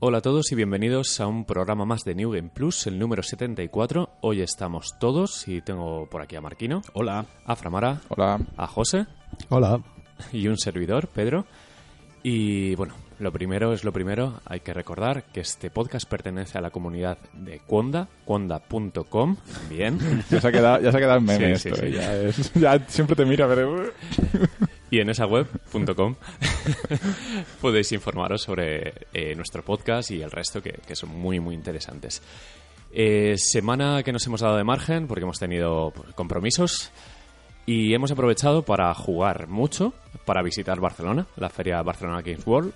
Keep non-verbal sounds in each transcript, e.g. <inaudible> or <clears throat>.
Hola a todos y bienvenidos a un programa más de New Game Plus, el número 74. Hoy estamos todos y tengo por aquí a Marquino. Hola. A Framara. Hola. A José. Hola. Y un servidor, Pedro. Y bueno, lo primero es lo primero, hay que recordar que este podcast pertenece a la comunidad de Conda, conda.com, bien. <laughs> ya, se ha quedado, ya se ha quedado en meme Sí, sí, sí. Ya, es- ya siempre te mira, pero... Y en esa web.com <laughs> podéis informaros sobre eh, nuestro podcast y el resto que, que son muy, muy interesantes. Eh, semana que nos hemos dado de margen porque hemos tenido pues, compromisos y hemos aprovechado para jugar mucho, para visitar Barcelona, la feria Barcelona Games World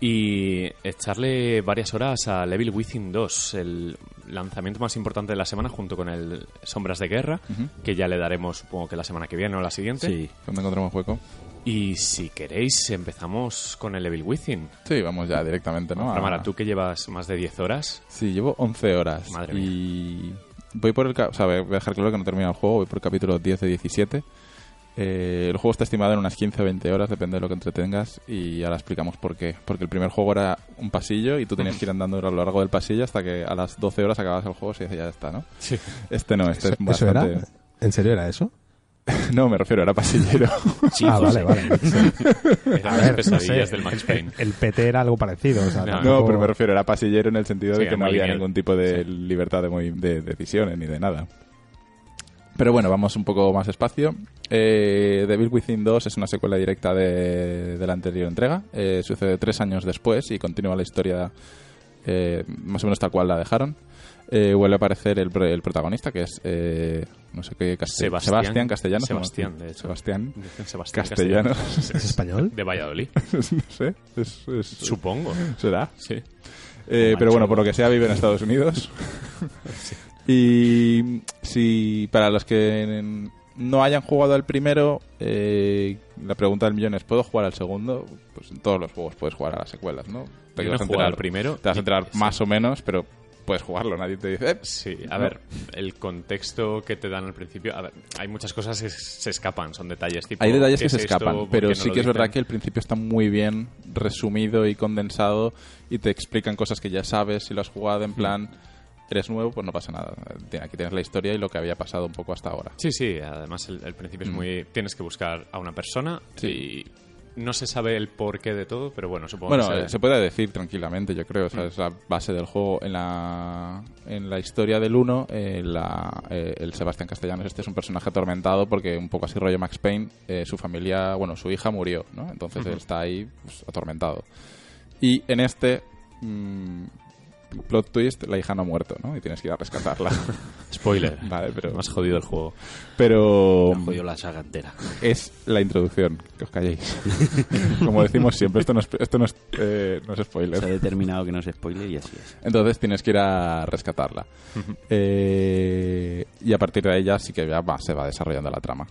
y echarle varias horas a Level Within 2, el lanzamiento más importante de la semana junto con el Sombras de Guerra, que ya le daremos supongo que la semana que viene o la siguiente. Sí. Cuando encontremos hueco. Y si queréis, empezamos con el Evil Within. Sí, vamos ya directamente, ¿no? A- Ramara, tú que llevas más de 10 horas. Sí, llevo 11 horas. Madre y voy por el... O sea, voy a dejar claro que no he terminado el juego, voy por el capítulo 10 de 17. Eh, el juego está estimado en unas 15 o 20 horas, depende de lo que entretengas, y ahora explicamos por qué. Porque el primer juego era un pasillo y tú tenías que ir andando a lo largo del pasillo hasta que a las 12 horas acabas el juego y ya está, ¿no? Sí. Este no, este es ¿Eso bastante... era? ¿En serio era eso? <laughs> No, me refiero, era pasillero. <laughs> Sí, ah, vale, vale. Eran las <laughs> ver, pesadillas no sé, del Max el- Payne. El, PT era algo parecido. O sea, No, pero me refiero, era pasillero en el sentido Sí, de que no había lineal. ningún tipo de libertad de, movi- de decisiones ni de nada. Pero bueno, vamos un poco más despacio. Eh, Devil Within 2 es una secuela directa de, de la anterior entrega. Eh, sucede tres años después y continúa la historia eh, más o menos tal cual la dejaron. Eh, vuelve a aparecer el, pro- el protagonista, que es, eh, no sé qué, castell- Sebastián. Sebastián castellano. Sebastián, de hecho. Sebastián castellano. <laughs> ¿Es español? De Valladolid. <laughs> no sé, es- es- Supongo. será. Sí. Eh, pero bueno, por lo que sea, vive en Estados Unidos. <laughs> Y si para los que no hayan jugado al primero, eh, la pregunta del millón es: ¿puedo jugar al segundo? Pues en todos los juegos puedes jugar a las secuelas, ¿no? Te no vas a enterar- al primero. Te vas a y- enterar sí. más o menos, pero puedes jugarlo. Nadie te dice: "Eh, Sí, a No. ver, el contexto que te dan al principio. A ver, hay muchas cosas que se escapan, son detalles tipo. Hay detalles ¿qué que se esto? escapan, ¿Por pero no sí que es verdad que el principio está muy bien resumido y condensado y te explican cosas que ya sabes si lo has jugado en plan eres nuevo, pues no pasa nada. Aquí tienes la historia y lo que había pasado un poco hasta ahora. Sí, sí, además el, el principio es muy... Tienes que buscar a una persona Sí. y no se sabe el porqué de todo, pero bueno, supongo Bueno, que eh, se puede decir tranquilamente, yo creo. O sea, es la base del juego. En la, en la historia del 1, eh, eh, el Sebastián Castellanos este es un personaje atormentado porque un poco así rollo Max Payne, eh, su familia, bueno, su hija murió, ¿no? Entonces él está ahí pues, atormentado. Y en este... mm, plot twist, la hija no ha muerto, ¿no? Y tienes que ir a rescatarla. <laughs> Spoiler. vale, pero... Me has jodido el juego. Pero... Me jodido la saga entera. es la introducción, que os calléis. <laughs> Como decimos siempre, esto no es, esto no es, eh, no es spoiler. Se ha determinado que no es spoiler y así es. Entonces tienes que ir a rescatarla. Eh, y a partir de ahí ya sí que ya va- se va desarrollando la trama.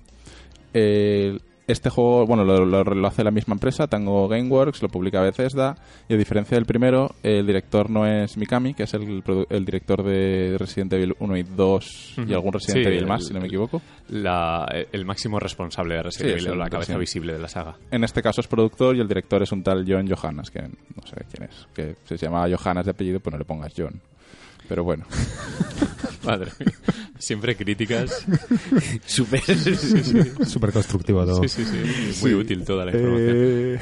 Eh, este juego, bueno, lo, lo- lo hace la misma empresa, Tango Gameworks, lo publica Bethesda, y a diferencia del primero, el director no es Mikami, que es el, director de Resident Evil 1 y 2 y algún Resident Sí, Evil el- más, si no me equivoco. La- el máximo responsable de Resident Sí, Evil, o la cabeza visible de la saga. En este caso es productor y el director es un tal John Johannes, que no sé quién es, que se llama Johannes de apellido, pues no le pongas John. Pero bueno. <laughs> Madre mía. Siempre críticas. <laughs> Súper. Súper constructivo todo. Sí, sí, sí. Muy útil toda la información. Eh,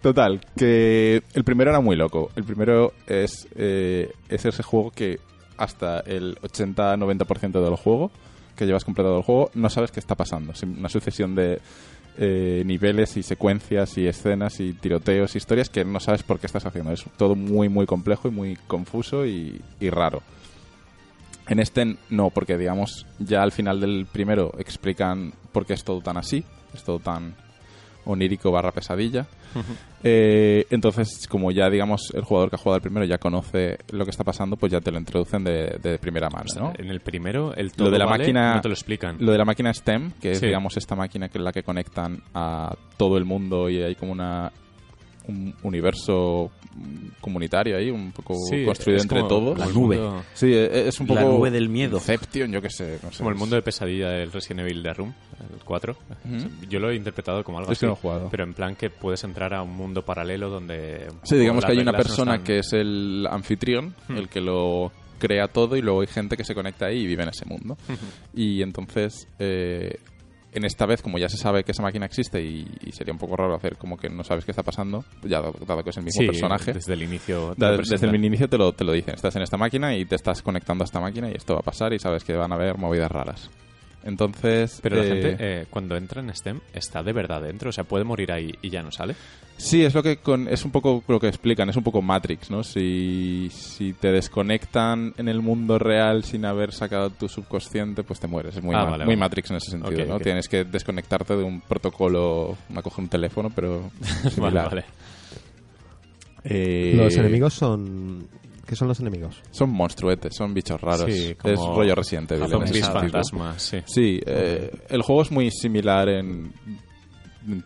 Total, que el primero era muy loco. El primero es, eh, es ese juego que hasta el 80-90% del juego, que llevas completado el juego, no sabes qué está pasando. Es una sucesión de eh, niveles y secuencias y escenas y tiroteos y historias que no sabes por qué estás haciendo. Es todo muy, muy complejo y muy confuso y, y raro. En este no, porque digamos ya al final del primero explican por qué es todo tan así, es todo tan onírico barra pesadilla. Eh, entonces, como ya digamos el jugador que ha jugado el primero ya conoce lo que está pasando, pues ya te lo introducen de, de primera mano, ¿no? En el primero, el todo Lo de la vale, máquina no te lo explican. Lo de la máquina STEM, que es Sí. digamos esta máquina que es la que conectan a todo el mundo y hay como una un universo mm, comunitario ahí, un poco Sí, construido es entre como todos. La nube. mundo- Sí, e- es un poco... La nube del miedo. Inception, yo qué sé. No sé como el mundo de pesadilla del Resident Evil de Room, el 4. Yo lo he interpretado como algo Es que así. no he jugado. Pero en plan que puedes entrar a un mundo paralelo donde... Sí, digamos que hay una no persona están- que es el anfitrión, Hmm. el que lo crea todo y luego hay gente que se conecta ahí y vive en ese mundo. y entonces, eh, en esta vez, como ya se sabe que esa máquina existe y, y sería un poco raro hacer como que no sabes qué está pasando, ya dado, que es el mismo Sí, personaje. desde el inicio. te Da- Desde el inicio te lo, te lo dicen. Estás en esta máquina y te estás conectando a esta máquina y esto va a pasar y sabes que van a haber movidas raras. Entonces... Pero la eh, gente, eh, cuando entra en STEM, está de verdad dentro. O sea, puede morir ahí y ya no sale. Sí, es lo que con, es un poco lo que explican, es un poco Matrix, ¿no? Si, si te desconectan en el mundo real sin haber sacado tu subconsciente, pues te mueres. Es muy, Ah, ma- vale, muy vale. Matrix en ese sentido, ¿no? Tienes que desconectarte de un protocolo, a coger un teléfono, pero <laughs> Vale, vale. Eh, Los enemigos son... ¿Qué son los enemigos? Son monstruetes, son bichos raros. Sí, es rollo Evil. ese Zombies fantasmas, sí. Sí, eh, el juego es muy similar en,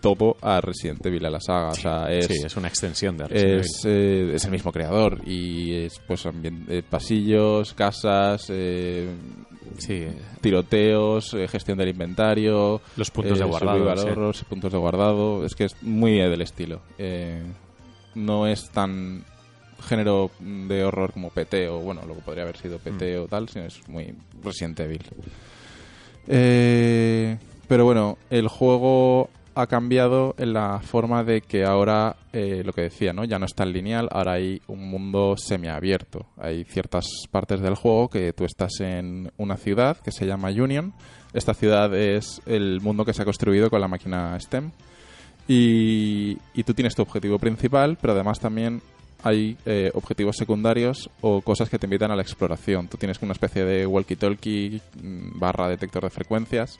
topo a Resident Evil, a la saga. O sea, es, Sí, es una extensión de Resident es, eh, es el mismo creador y es pues ambien- eh, pasillos, casas, eh, Evil. Sí, tiroteos, eh, gestión del inventario, los puntos de guardado. horrors, puntos de guardado. Es que es muy del estilo. Eh, no es tan género de horror como PT o bueno, lo que podría haber sido PT Mm. o tal, sino es muy Resident Evil. Eh, pero bueno, el juego ha cambiado en la forma de que ahora, eh, lo que decía, ¿no? Ya no es tan lineal, ahora hay un mundo semiabierto. Hay ciertas partes del juego que tú estás en una ciudad que se llama Union. Esta ciudad es el mundo que se ha construido con la máquina STEM. Y, y tú tienes tu objetivo principal, pero además también hay eh, objetivos secundarios o cosas que te invitan a la exploración. Tú tienes una especie de walkie-talkie mm, barra detector de frecuencias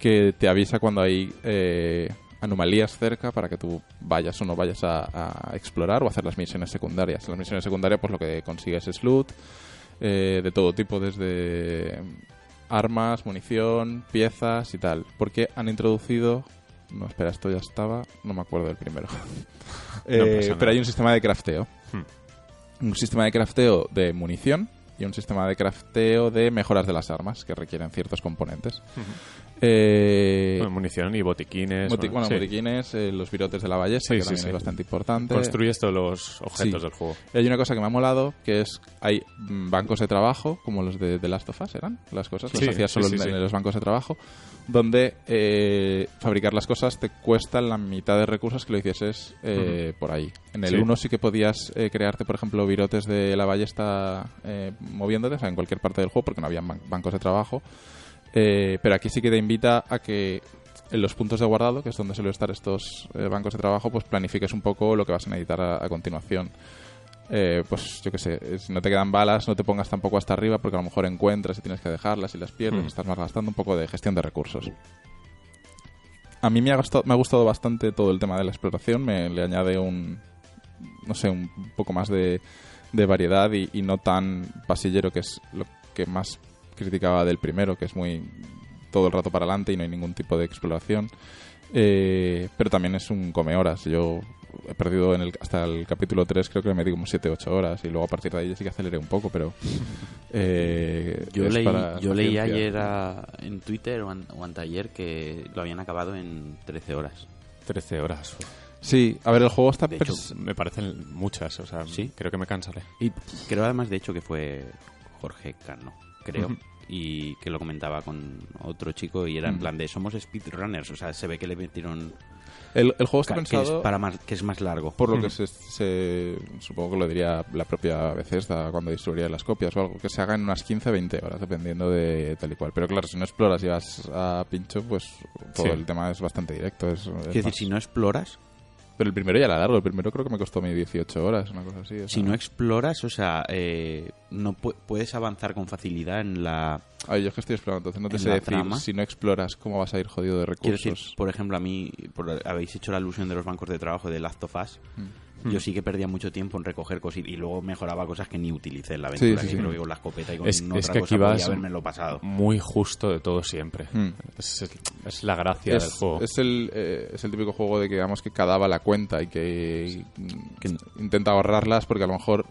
que te avisa cuando hay eh, anomalías cerca para que tú vayas o no vayas a, explorar o hacer las misiones secundarias. Las misiones secundarias pues lo que consigues es loot eh, de todo tipo, desde armas, munición, piezas y tal. Porque han introducido... No, espera, esto ya estaba. No me acuerdo del primero. <laughs> Eh, pero hay un sistema de crafteo. Hmm. Un sistema de crafteo de munición y un sistema de crafteo de mejoras de las armas que requieren ciertos componentes. Eh, Bueno, munición y botiquines. boti- bueno, sí. botiquines, eh, los virotes de la ballesta, Sí, que sí, también sí. es bastante importante. Construyes todos los objetos del juego. Y hay una cosa que me ha molado, que es, hay mm, bancos de trabajo, como los de The Last of Us, ¿eran? Las cosas, Sí, hacías solo en los bancos de trabajo, donde eh, fabricar las cosas te cuesta la mitad de recursos que lo hicieses eh, por ahí. En el Sí. 1 sí que podías eh, crearte, por ejemplo, virotes de la ballesta eh, moviéndote, o sea, en cualquier parte del juego, porque no había ban- bancos de trabajo. Eh, pero aquí sí que te invita a que en los puntos de guardado, que es donde suelen estar estos bancos de trabajo, pues planifiques un poco lo que vas a necesitar a, a continuación. Eh, pues yo qué sé, si no te quedan balas, no te pongas tampoco hasta arriba porque a lo mejor encuentras y tienes que dejarlas y las pierdes, Hmm. estás más gastando un poco de gestión de recursos. A mí me ha, gustado, me ha gustado bastante todo el tema de la exploración, me le añade un, no sé, un poco más de, de variedad y, y no tan pasillero, que es lo que más criticaba del primero, que es muy todo el rato para adelante y no hay ningún tipo de exploración. Eh, pero también es un come horas. Yo he perdido en el, hasta el capítulo 3, creo que me metí como 7-8 horas y luego a partir de ahí sí que aceleré un poco, pero. <laughs> eh, Yo leí, yo leí ayer a- en Twitter o, an- o anteayer que lo habían acabado en 13 horas. 13 horas. Sí, a ver, el juego está. De hecho, pers- Me parecen muchas, o sea, ¿Sí? creo que me cansaré. Y creo además, de hecho, que fue Jorge Cano, creo. Y que lo comentaba con otro chico y era en plan de somos speedrunners. O sea, se ve que le metieron el, el juego está que es, pensado. para más, que es más largo. Por lo que se, se- Supongo que lo diría la propia Bethesda cuando distribuiría las copias o algo, que se haga en unas 15-20 horas, dependiendo de tal y cual. Pero claro, si no exploras y vas a pincho, pues todo Sí. el tema es bastante directo. Es, es decir, más- si no exploras, Pero el primero ya era largo, el primero creo que me costó medio 18 horas, una cosa así. o si no exploras, o sea, eh, no pu- puedes avanzar con facilidad en la... Ay, yo es que estoy explorando, entonces no te en sé decir trama. si no exploras cómo vas a ir jodido de Quiero recursos. decir, por ejemplo, a mí por- habéis hecho la alusión de los bancos de trabajo de Last of Us. Mm. Yo sí que perdía mucho tiempo en recoger cosas y luego mejoraba cosas que ni utilicé en la aventura. Sí, sí, que sí. creo que con la escopeta y con Es, otra es que cosa aquí vas podía habérmelo pasado. muy justo de todo siempre. Hmm. Es, es la gracia del es, juego. es el, eh, es el típico juego de que digamos que cada bala cuenta y que, Que- intenta ahorrarlas porque a lo mejor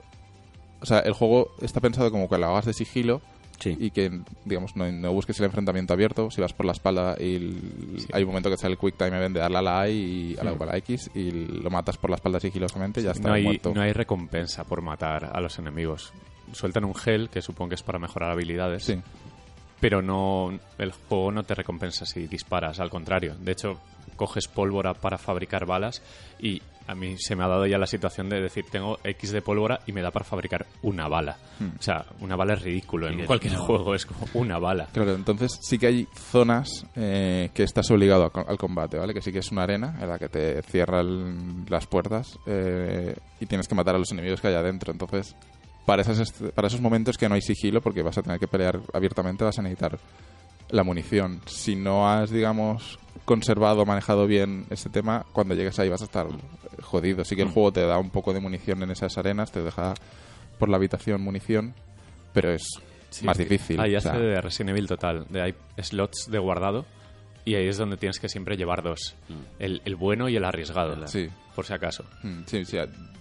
o sea el juego está pensado como que lo hagas de sigilo Sí. y que digamos no, no busques el enfrentamiento abierto si vas por la espalda y el- Sí. hay un momento que sale el quick time event de darle a la A y a la, a la X y lo matas por la espalda sigilosamente y ya está no, hay, muerto no hay recompensa por matar a los enemigos. Sueltan un gel, que supongo que es para mejorar habilidades, sí pero no el juego no te recompensa si disparas, al contrario. De hecho, coges pólvora para fabricar balas y a mí se me ha dado ya la situación de decir, tengo X de pólvora y me da para fabricar una bala. Hmm. O sea, una bala es ridículo. En cualquier no. juego es como una bala. Claro, entonces sí que hay zonas eh, que estás obligado a al combate, ¿vale? Que sí que es una arena en la que te cierran las puertas eh, y tienes que matar a los enemigos que hay adentro. Entonces, para, esas para esos momentos que no hay sigilo, porque vas a tener que pelear abiertamente, vas a necesitar la munición. Si no has, digamos, conservado manejado bien ese tema, cuando llegues ahí vas a estar jodido. Sí que el juego te da un poco de munición en esas arenas, te deja por la habitación munición, pero es Sí, más difícil. Ahí o hace de Resident Evil total. De hay slots de guardado y ahí es donde tienes que siempre llevar dos. Mm. El, el bueno y el arriesgado. Sí. Por si acaso. Mm, Sí, sí,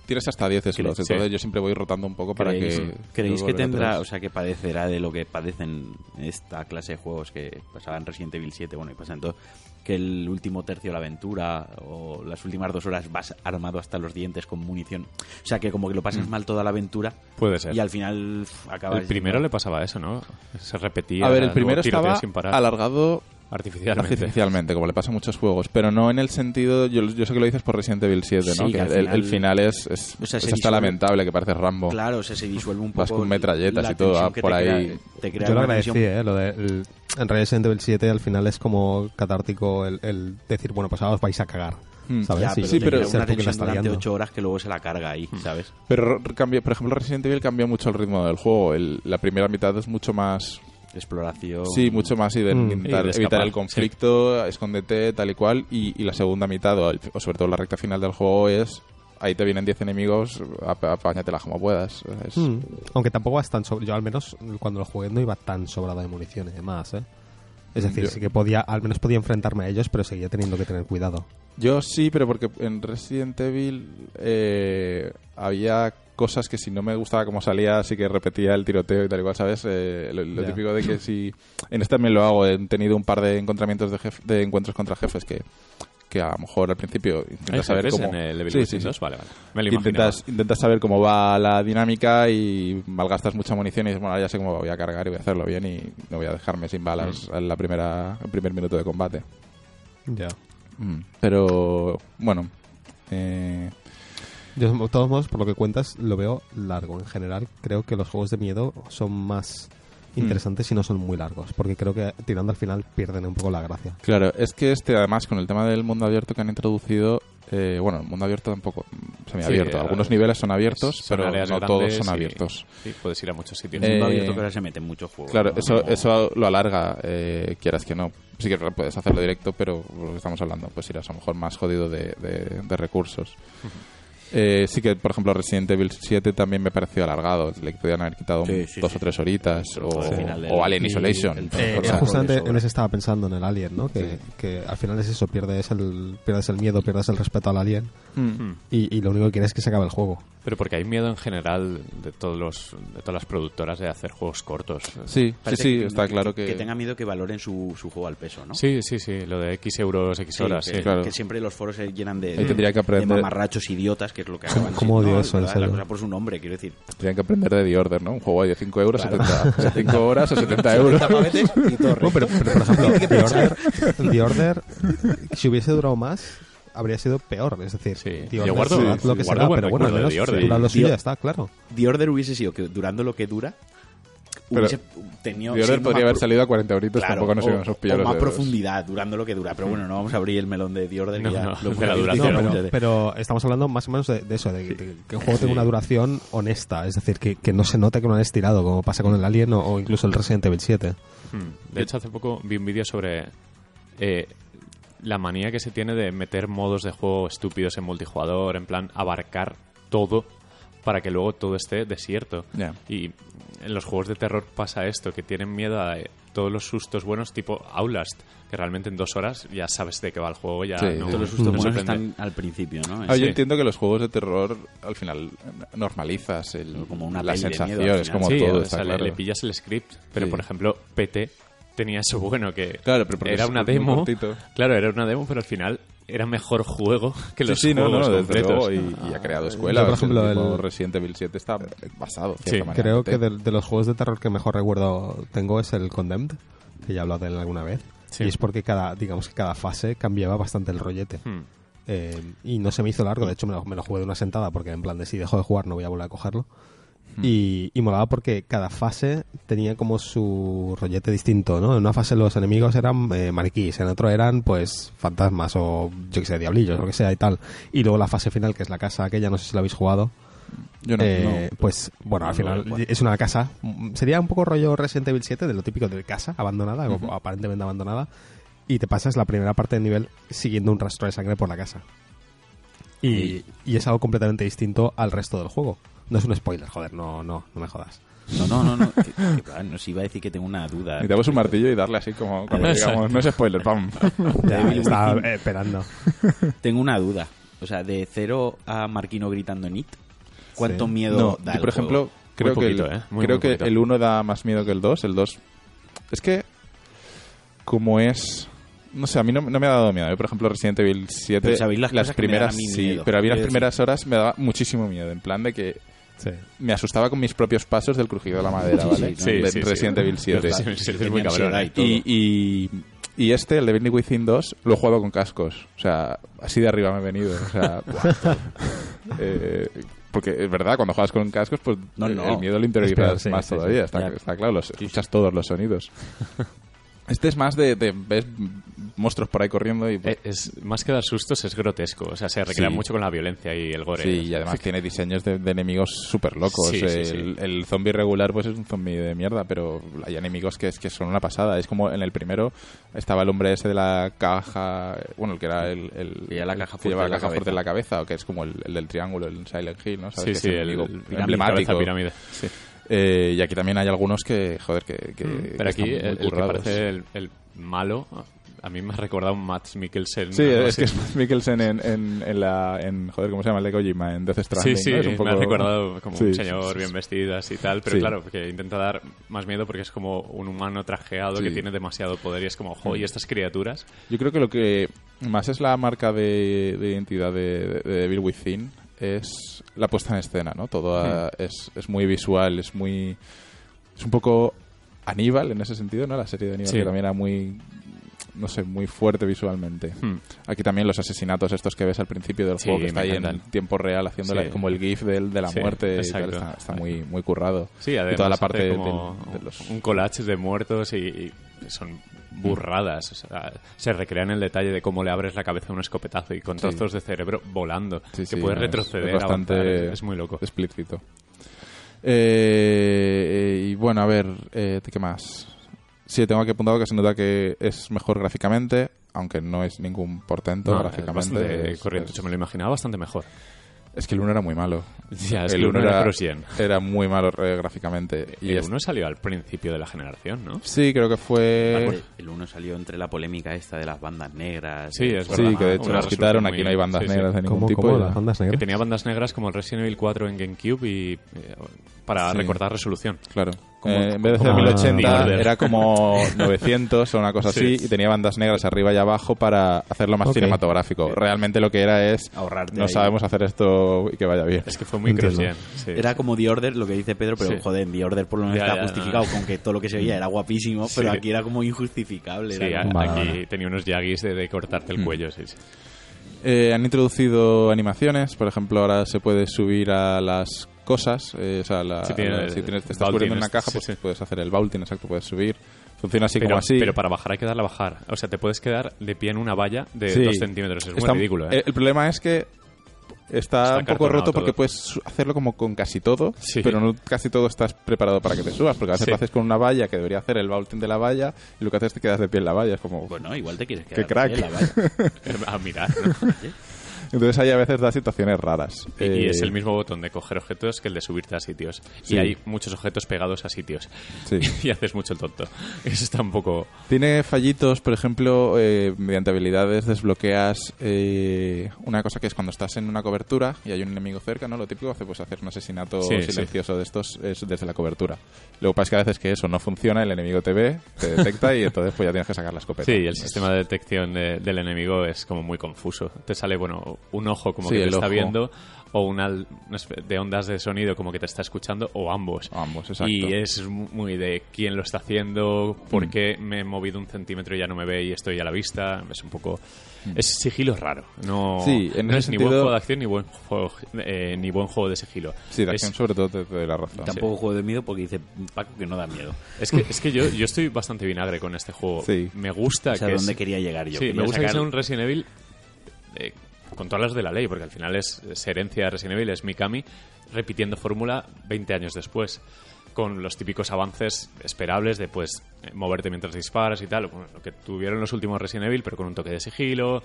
tienes hasta 10 slots, Sí. entonces yo siempre voy rotando un poco para ¿Creéis, que... ¿creéis que tendrá, atrás. o sea, que padecerá de lo que padecen esta clase de juegos que pasaba en Resident Evil 7, bueno, y pasa en todo, que el último tercio de la aventura o las últimas dos horas vas armado hasta los dientes con munición? O sea, que como que lo pasas mal toda la aventura Puede ser. y al final acabas... El primero le pasaba eso, ¿no? Se repetía. A ver, el primero estaba sin parar. alargado artificialmente. artificialmente, como le pasa a muchos juegos, pero no en el sentido... Yo, yo sé que lo dices por Resident Evil 7, ¿no? Sí, que que el, el final- final es, es, O sea, es se disuelve- lamentable, que parece Rambo. Claro, o sea, se disuelve un poco... Vas con metralletas y todo, ah, por te ahí. crea- te crea Yo lo agradecí, ¿eh? Lo de, el- en Resident Evil 7 al final es como catártico el, el decir, bueno, pues ahora os vais a cagar. Mm. ¿Sabes? Ya, Sí, pero sí, pero- ser una tensión está durante liando. ocho horas que luego se la carga ahí, ¿sabes? Pero cambia, por ejemplo, Resident Evil cambia mucho el ritmo del juego. El- la primera mitad es mucho más Exploración... Sí, mucho más y de Mm. intentar Y de escapar, evitar el conflicto, escóndete, tal y cual. Y, y la segunda mitad, o, el- o sobre todo la recta final del juego, es ahí te vienen 10 enemigos, ap- apáñatelas como puedas. Es- Mm. Aunque tampoco vas tan sobre... Yo al menos cuando lo jugué no iba tan sobrado de munición y demás, ¿eh? Es decir, Yo- sí que podía, al menos podía enfrentarme a ellos, pero seguía teniendo que tener cuidado. Yo sí, pero porque en Resident Evil eh, había cosas que si no me gustaba cómo salía, sí que repetía el tiroteo y tal igual, ¿sabes? Eh, lo típico de que si... En este también lo hago, he tenido un par de encontramientos de, jef- de encuentros contra jefes que, que a lo mejor al principio ¿Hay intentas saber cómo... en el Evil Sí, Within sí, sí. 2? Vale, vale. Me lo intentas, intentas saber cómo va la dinámica y malgastas mucha munición y dices, bueno, ya sé cómo voy a cargar y voy a hacerlo bien y no voy a dejarme sin balas Mm. en la primera el primer minuto de combate. Ya. Mm. Pero, bueno, eh, Yo, de todos modos, por lo que cuentas, lo veo largo. En general, creo que los juegos de miedo son más interesantes si no son muy largos. Porque creo que tirando al final pierden un poco la gracia. claro, es que este además con el tema del mundo abierto que han introducido, eh, bueno, el mundo abierto tampoco mm, semiabierto. Sí, Algunos eh, niveles son abiertos, Son pero no grandes todos son y- abiertos. Sí, puedes ir a muchos sitios. El mundo Eh, abierto que ahora se mete en muchos juegos. Claro, ¿no? eso, eso lo alarga, eh, quieras que no. Sí que puedes hacerlo directo, pero lo que estamos hablando, pues irás a lo mejor más jodido de, de- de recursos. Eh, sí que, por ejemplo, Resident Evil 7 también me pareció alargado. Le podían haber quitado Sí, sí, dos sí. o tres horitas. O, Alien Isolation. el- eh, justamente en ese estaba pensando en el Alien, ¿no? Que, que al final es eso, pierdes el, pierdes el miedo, pierdes el respeto al Alien Mm. Y, y lo único que quieres es que se acabe el juego. Pero porque hay miedo en general de todos los de todas las productoras de hacer juegos cortos. Sí, sí, Parece sí, que- está claro que... Que tenga miedo que valoren su, su juego al peso, ¿no? Sí, sí, sí, lo de X euros, X Sí, horas, que, sí. claro. que siempre los foros se llenan de, Ahí tendría que aprender- de mamarrachos idiotas, que es lo que acaban cómo odio eso. La cosa por su nombre, quiero decir. Tendrían que aprender de The Order, ¿no? Un juego de 5 euros, Claro. 70, 5 <laughs> horas o 70 euros. y todo No, pero, pero, por ejemplo, The Order, The Order, si hubiese durado más, habría sido peor. Es decir, Sí. The Yo Order guardo- dura sí, lo que guardo será, pero bueno, al menos lo suyo ya está, claro. The Order hubiese sido que durando lo que dura, hubiese tenido... Podría haber salido a 40 euritos, Claro, tampoco nos o pillos más profundidad, durando lo que dura. Pero bueno, no vamos a abrir el melón de The Order, No, ya no, lo de la duración. No, pero, estamos hablando más o menos de, de eso, de, de que el juego tenga una duración honesta, es decir, que, que no se note que lo han estirado, como pasa con el Alien o, o incluso el Resident Evil 7. Mm. De hecho, hace poco vi un vídeo sobre eh, la manía que se tiene de meter modos de juego estúpidos en multijugador, en plan abarcar todo para que luego todo esté desierto. Y en los juegos de terror pasa esto, que tienen miedo a eh, todos los sustos buenos tipo Outlast, que realmente en dos horas ya sabes de qué va el juego, ya Sí, no, sí. Todos los no sustos buenos están al principio, ¿no? Ah, yo Sí. entiendo que los juegos de terror al final normalizas el, Como una las sensaciones, como sí, todo, o sea, le- claro. le, pillas el script, pero Sí. por ejemplo, PT tenía eso bueno que Claro, pero porque era una demo. cortito. Claro, era una demo, pero al final era mejor juego que los sí, no, juegos no, desde completos. luego, y, y ha creado escuelas. Yo, por ejemplo, el el- Resident Evil 7 está basado. Sí, Creo que de, de los juegos de terror que mejor recuerdo tengo es el Condemned, que ya he hablado de él alguna vez. Sí. Y es porque cada, digamos que cada fase cambiaba bastante el rollete. Hmm. Eh, y no se me hizo largo, de hecho me lo, me lo jugué de una sentada porque en plan de si dejo de jugar no voy a volver a cogerlo. Y, y molaba porque cada fase tenía como su rollete distinto, ¿no? En una fase los enemigos eran eh, mariquís, en otro eran pues fantasmas o yo que sé, diablillos, lo que sea y tal. Y luego la fase final, que es la casa aquella, no sé si la habéis jugado. Yo no, Eh, no. Pues bueno, al final es una casa. mm, Sería un poco rollo Resident Evil 7, de lo típico de casa abandonada, o aparentemente abandonada. Y te pasas la primera parte del nivel siguiendo un rastro de sangre por la casa. Y, y es algo completamente distinto al resto del juego. No es un spoiler, joder, no, no, no me jodas. No, no, no, no. que- que, claro, nos iba a decir que tengo una duda. Necesitamos un martillo y darle así como cuando digamos, no es spoiler, ¡pam! <laughs> Ya, estaba eh, esperando. <laughs> Tengo una duda. O sea, de cero a Marquino gritando en It, ¿cuánto Sí. miedo No, da yo, el por ejemplo, juego? creo Muy que, poquito, el, ¿eh? Muy, creo muy que poquito. el 1 da más miedo que el 2. El 2. Es que, como es. No sé, a mí no, no me ha dado miedo. Yo, por ejemplo, Resident Evil 7. Pero sabéis las que me primeras a mí sí, pero había las Quiero primeras horas me daba muchísimo miedo. En plan de que Sí. me asustaba con mis propios pasos del crujido de la madera, ¿vale? sí, de sí, sí. Resident Evil 7. Resident Evil 7 es muy cabrón. y. Y, y, este, el de Binding Within 2, lo he jugado con cascos. O sea, así de arriba me he venido. O sea. <laughs> Eh, porque es verdad, cuando juegas con cascos, pues No, el- no. el miedo lo interiorizas más sí, todavía. sí. Está, claro, los, escuchas todos los sonidos. <laughs> Este es más de, de ves monstruos por ahí corriendo y pues, Eh, Es, más que dar sustos, es grotesco. O sea, se recrea Sí. mucho con la violencia y el gore. Sí, y además tiene diseños de, de enemigos súper locos. Sí, sí, el, sí. el zombie regular pues es un zombie de mierda, pero hay enemigos que, es, que son una pasada. Es como en el primero estaba el hombre ese de la caja, bueno, el que era el... el Que la caja que lleva fuerte en la caja fuerte en cabeza. la cabeza, o que es como el, el del triángulo, el Silent Hill, ¿no? ¿Sabes? Sí, Que sí, es el, enemigo el pirámide, emblemático. cabeza pirámide. Sí. Eh, y aquí también hay algunos que, joder, que... que- Mm, Pero que aquí el, el que parece el, el malo, a mí me ha recordado un Matt Mikkelsen. Sí, es que así. es Matt Mikkelsen en, en, en la... En, joder, ¿cómo se llama? El de Kojima, en Death Stranding. Sí, sí, ¿no? Es un me ha poco- recordado como Sí, un señor sí, sí. bien vestido así y tal, pero claro, que intenta dar más miedo porque es como un humano trajeado que tiene demasiado poder y es como, jo, y estas criaturas. Yo creo que lo que más es la marca de, de identidad de, de, de Devil Within es la puesta en escena, ¿no? Todo ah, es, es muy visual, es muy... Es un poco Aníbal en ese sentido, ¿no? La serie de Aníbal Sí. que también era muy... No sé, muy fuerte visualmente. Hmm. Aquí también los asesinatos estos que ves al principio del Sí, juego, que está ahí en encantan. tiempo real, haciendo Sí. como el gif del- de, la Sí, muerte. y tal, exacto. está está muy, muy currado. Sí, además y toda la parte de los... un collage de muertos y, y son burradas. O sea, se recrea en el detalle de cómo le abres la cabeza a un escopetazo y con Sí. trozos de cerebro volando. Sí, que sí, puedes es- retroceder, es bastante avanzar, es, es muy loco. explícito. Eh, y bueno, a ver, eh, ¿qué más? Sí, tengo aquí apuntado que se nota que es mejor gráficamente, aunque no es ningún portento No, gráficamente. bastante es, corriente. es- Yo me lo imaginaba bastante mejor. Es que el 1 era muy malo. Ya, es que el uno era <laughs> Pro 100. era muy malo eh, gráficamente. Y el es- uno salió al principio de la generación, ¿no? Sí, creo que fue... El- El uno salió entre la polémica esta de las bandas negras. Sí, es Sí, verdad. que de hecho las quitaron, aquí no hay bandas sí, sí. negras de ningún ¿Cómo, tipo. cómo las bandas Que negras? tenía bandas negras como el Resident Evil 4 en GameCube y eh, para Sí. recortar resolución. Claro. Como- Eh, en vez de ser como- 1080 Ah. era como <laughs> 900 o una cosa Sí. así y tenía bandas negras arriba y abajo para hacerlo más cinematográfico. Realmente lo que era es Ahorrarte no ahí. sabemos hacer esto y que vaya bien. Es que fue muy. Sí. Era como The Order, lo que dice Pedro, pero Sí. joder, en The Order por lo menos Ya, justificado no. con que todo lo que se veía era guapísimo, Sí. pero aquí era como injustificable. Sí, era como- aquí tenía unos yagis de, de cortarte el cuello, sí, sí. Eh, han introducido animaciones, por ejemplo, ahora se puede subir a las cosas, eh, o sea, la- Sí, tiene la- el si tienes, te estás cubriendo en una caja, pues sí. puedes hacer el vaulting, exacto, puedes subir. Funciona así pero, como así. pero para bajar hay que darle a bajar. O sea, te puedes quedar de pie en una valla de Sí. dos centímetros. Es muy Está- ridículo, eh, ¿eh? El problema es que está, Está un poco roto porque puedes hacerlo como con casi todo, Sí. pero no casi todo estás preparado para que te subas, porque a veces Sí. lo haces con una valla que debería hacer el vaulting de la valla y lo que haces es te quedas de pie en la valla. Es como... Bueno, igual te quieres Qué quedar. crack. en la valla. <laughs> <laughs> a mirar. ¿no? <laughs> Entonces ahí a veces da situaciones raras. Y, y Eh, es el mismo botón de coger objetos que el de subirte a sitios. Sí. Y hay muchos objetos pegados a sitios. Sí. <laughs> y haces mucho el tonto. <laughs> Eso está un poco... Tiene fallitos, por ejemplo, eh, mediante habilidades desbloqueas eh, una cosa que es cuando estás en una cobertura y hay un enemigo cerca, ¿no? Lo típico hace pues hacer un asesinato Sí, silencioso de estos es desde la cobertura. Luego pasa que a veces que eso no funciona, el enemigo te ve, te detecta y entonces pues ya tienes que sacar la escopeta. Sí, el Es- sistema de detección de- del enemigo es como muy confuso. Te sale, bueno, un ojo como Sí, que te el está ojo. viendo o una, de ondas de sonido como que te está escuchando o ambos. Ambos, exacto. Y es muy de quién lo está haciendo, por Mm. qué me he movido un centímetro y ya no me ve y estoy a la vista. Es un poco... Mm. Es sigilo raro. No, Sí, en no es ni buen juego de acción ni buen juego, eh, ni buen juego de sigilo. Sí, de Es- sobre todo te, te doy la razón. Tampoco juego de miedo porque dice Paco que no da miedo. Es que, es que yo, yo estoy bastante vinagre con este juego. Sí. Me gusta O sea, que ¿dónde es- quería llegar yo? Sí, Quería me gusta que sacar- sea un Resident Evil eh, con las de la ley, porque al final es, herencia de Resident Evil, es Mikami repitiendo fórmula 20 años después, con los típicos avances esperables de pues eh, moverte mientras disparas y tal, lo que tuvieron los últimos Resident Evil, pero con un toque de sigilo,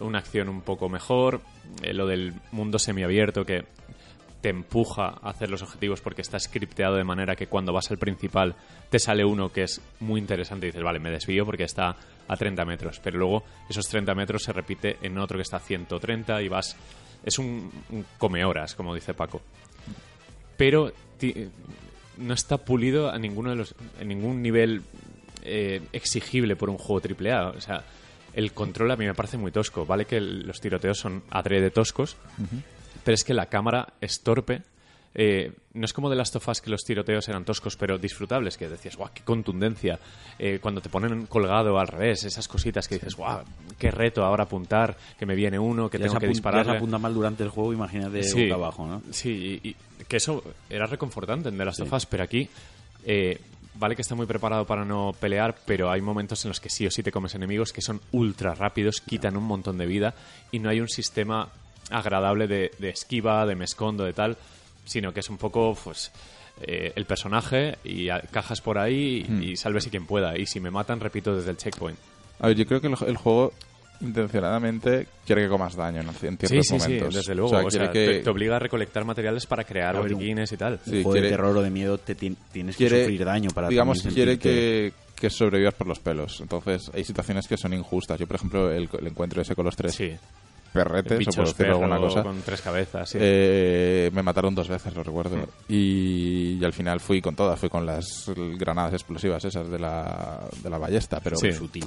una acción un poco mejor, eh, lo del mundo semiabierto que te empuja a hacer los objetivos porque está scripteado de manera que cuando vas al principal te sale uno que es muy interesante y dices, vale, me desvío porque está a 30 metros, pero luego esos 30 metros se repite en otro que está a 130 y vas... Es un, un come horas, como dice Paco. Pero no está pulido a ninguno de los, en ningún nivel eh, exigible por un juego AAA. O sea, el control a mí me parece muy tosco. Vale que los tiroteos son adrede toscos, pero es que la cámara es torpe. Eh, no es como de Last of Us que los tiroteos eran toscos pero disfrutables, que decías, guau, qué contundencia. Eh, cuando te ponen colgado al revés, esas cositas que dices, guau, qué reto ahora apuntar, que me viene uno, que Ya tengo que ya se apunta mal durante el juego, imagínate boca abajo, ¿no? Sí, y, y que eso era reconfortante en The Last of Us, pero aquí eh, vale que está muy preparado para no pelear, pero hay momentos en los que sí o sí te comes enemigos que son ultra rápidos, quitan un montón de vida y no hay un sistema agradable de, de esquiva, de me escondo, de tal, sino que es un poco, pues, eh, el personaje y a- cajas por ahí y, Hmm. y sálvese quien pueda. Y si me matan, repito desde el checkpoint. A ver, yo creo que el, el juego intencionadamente quiere que comas daño en ciertos Sí, sí, sí, momentos. desde luego. O sea, O quiere sea, que... te, te obliga a recolectar materiales para crear un- botiquines y tal. Un Sí, juego quiere- de terror o de miedo te ti- tienes que sufrir daño para digamos quiere que, que sobrevivas por los pelos entonces hay situaciones que son injustas yo por ejemplo el, el encuentro ese con los tres Sí. Perretes o por decirlo alguna cosa con tres cabezas. sí. eh, me mataron dos veces lo recuerdo Mm. y, y al final fui con todas fui con las granadas explosivas esas de la, de la ballesta pero Sí. sutil.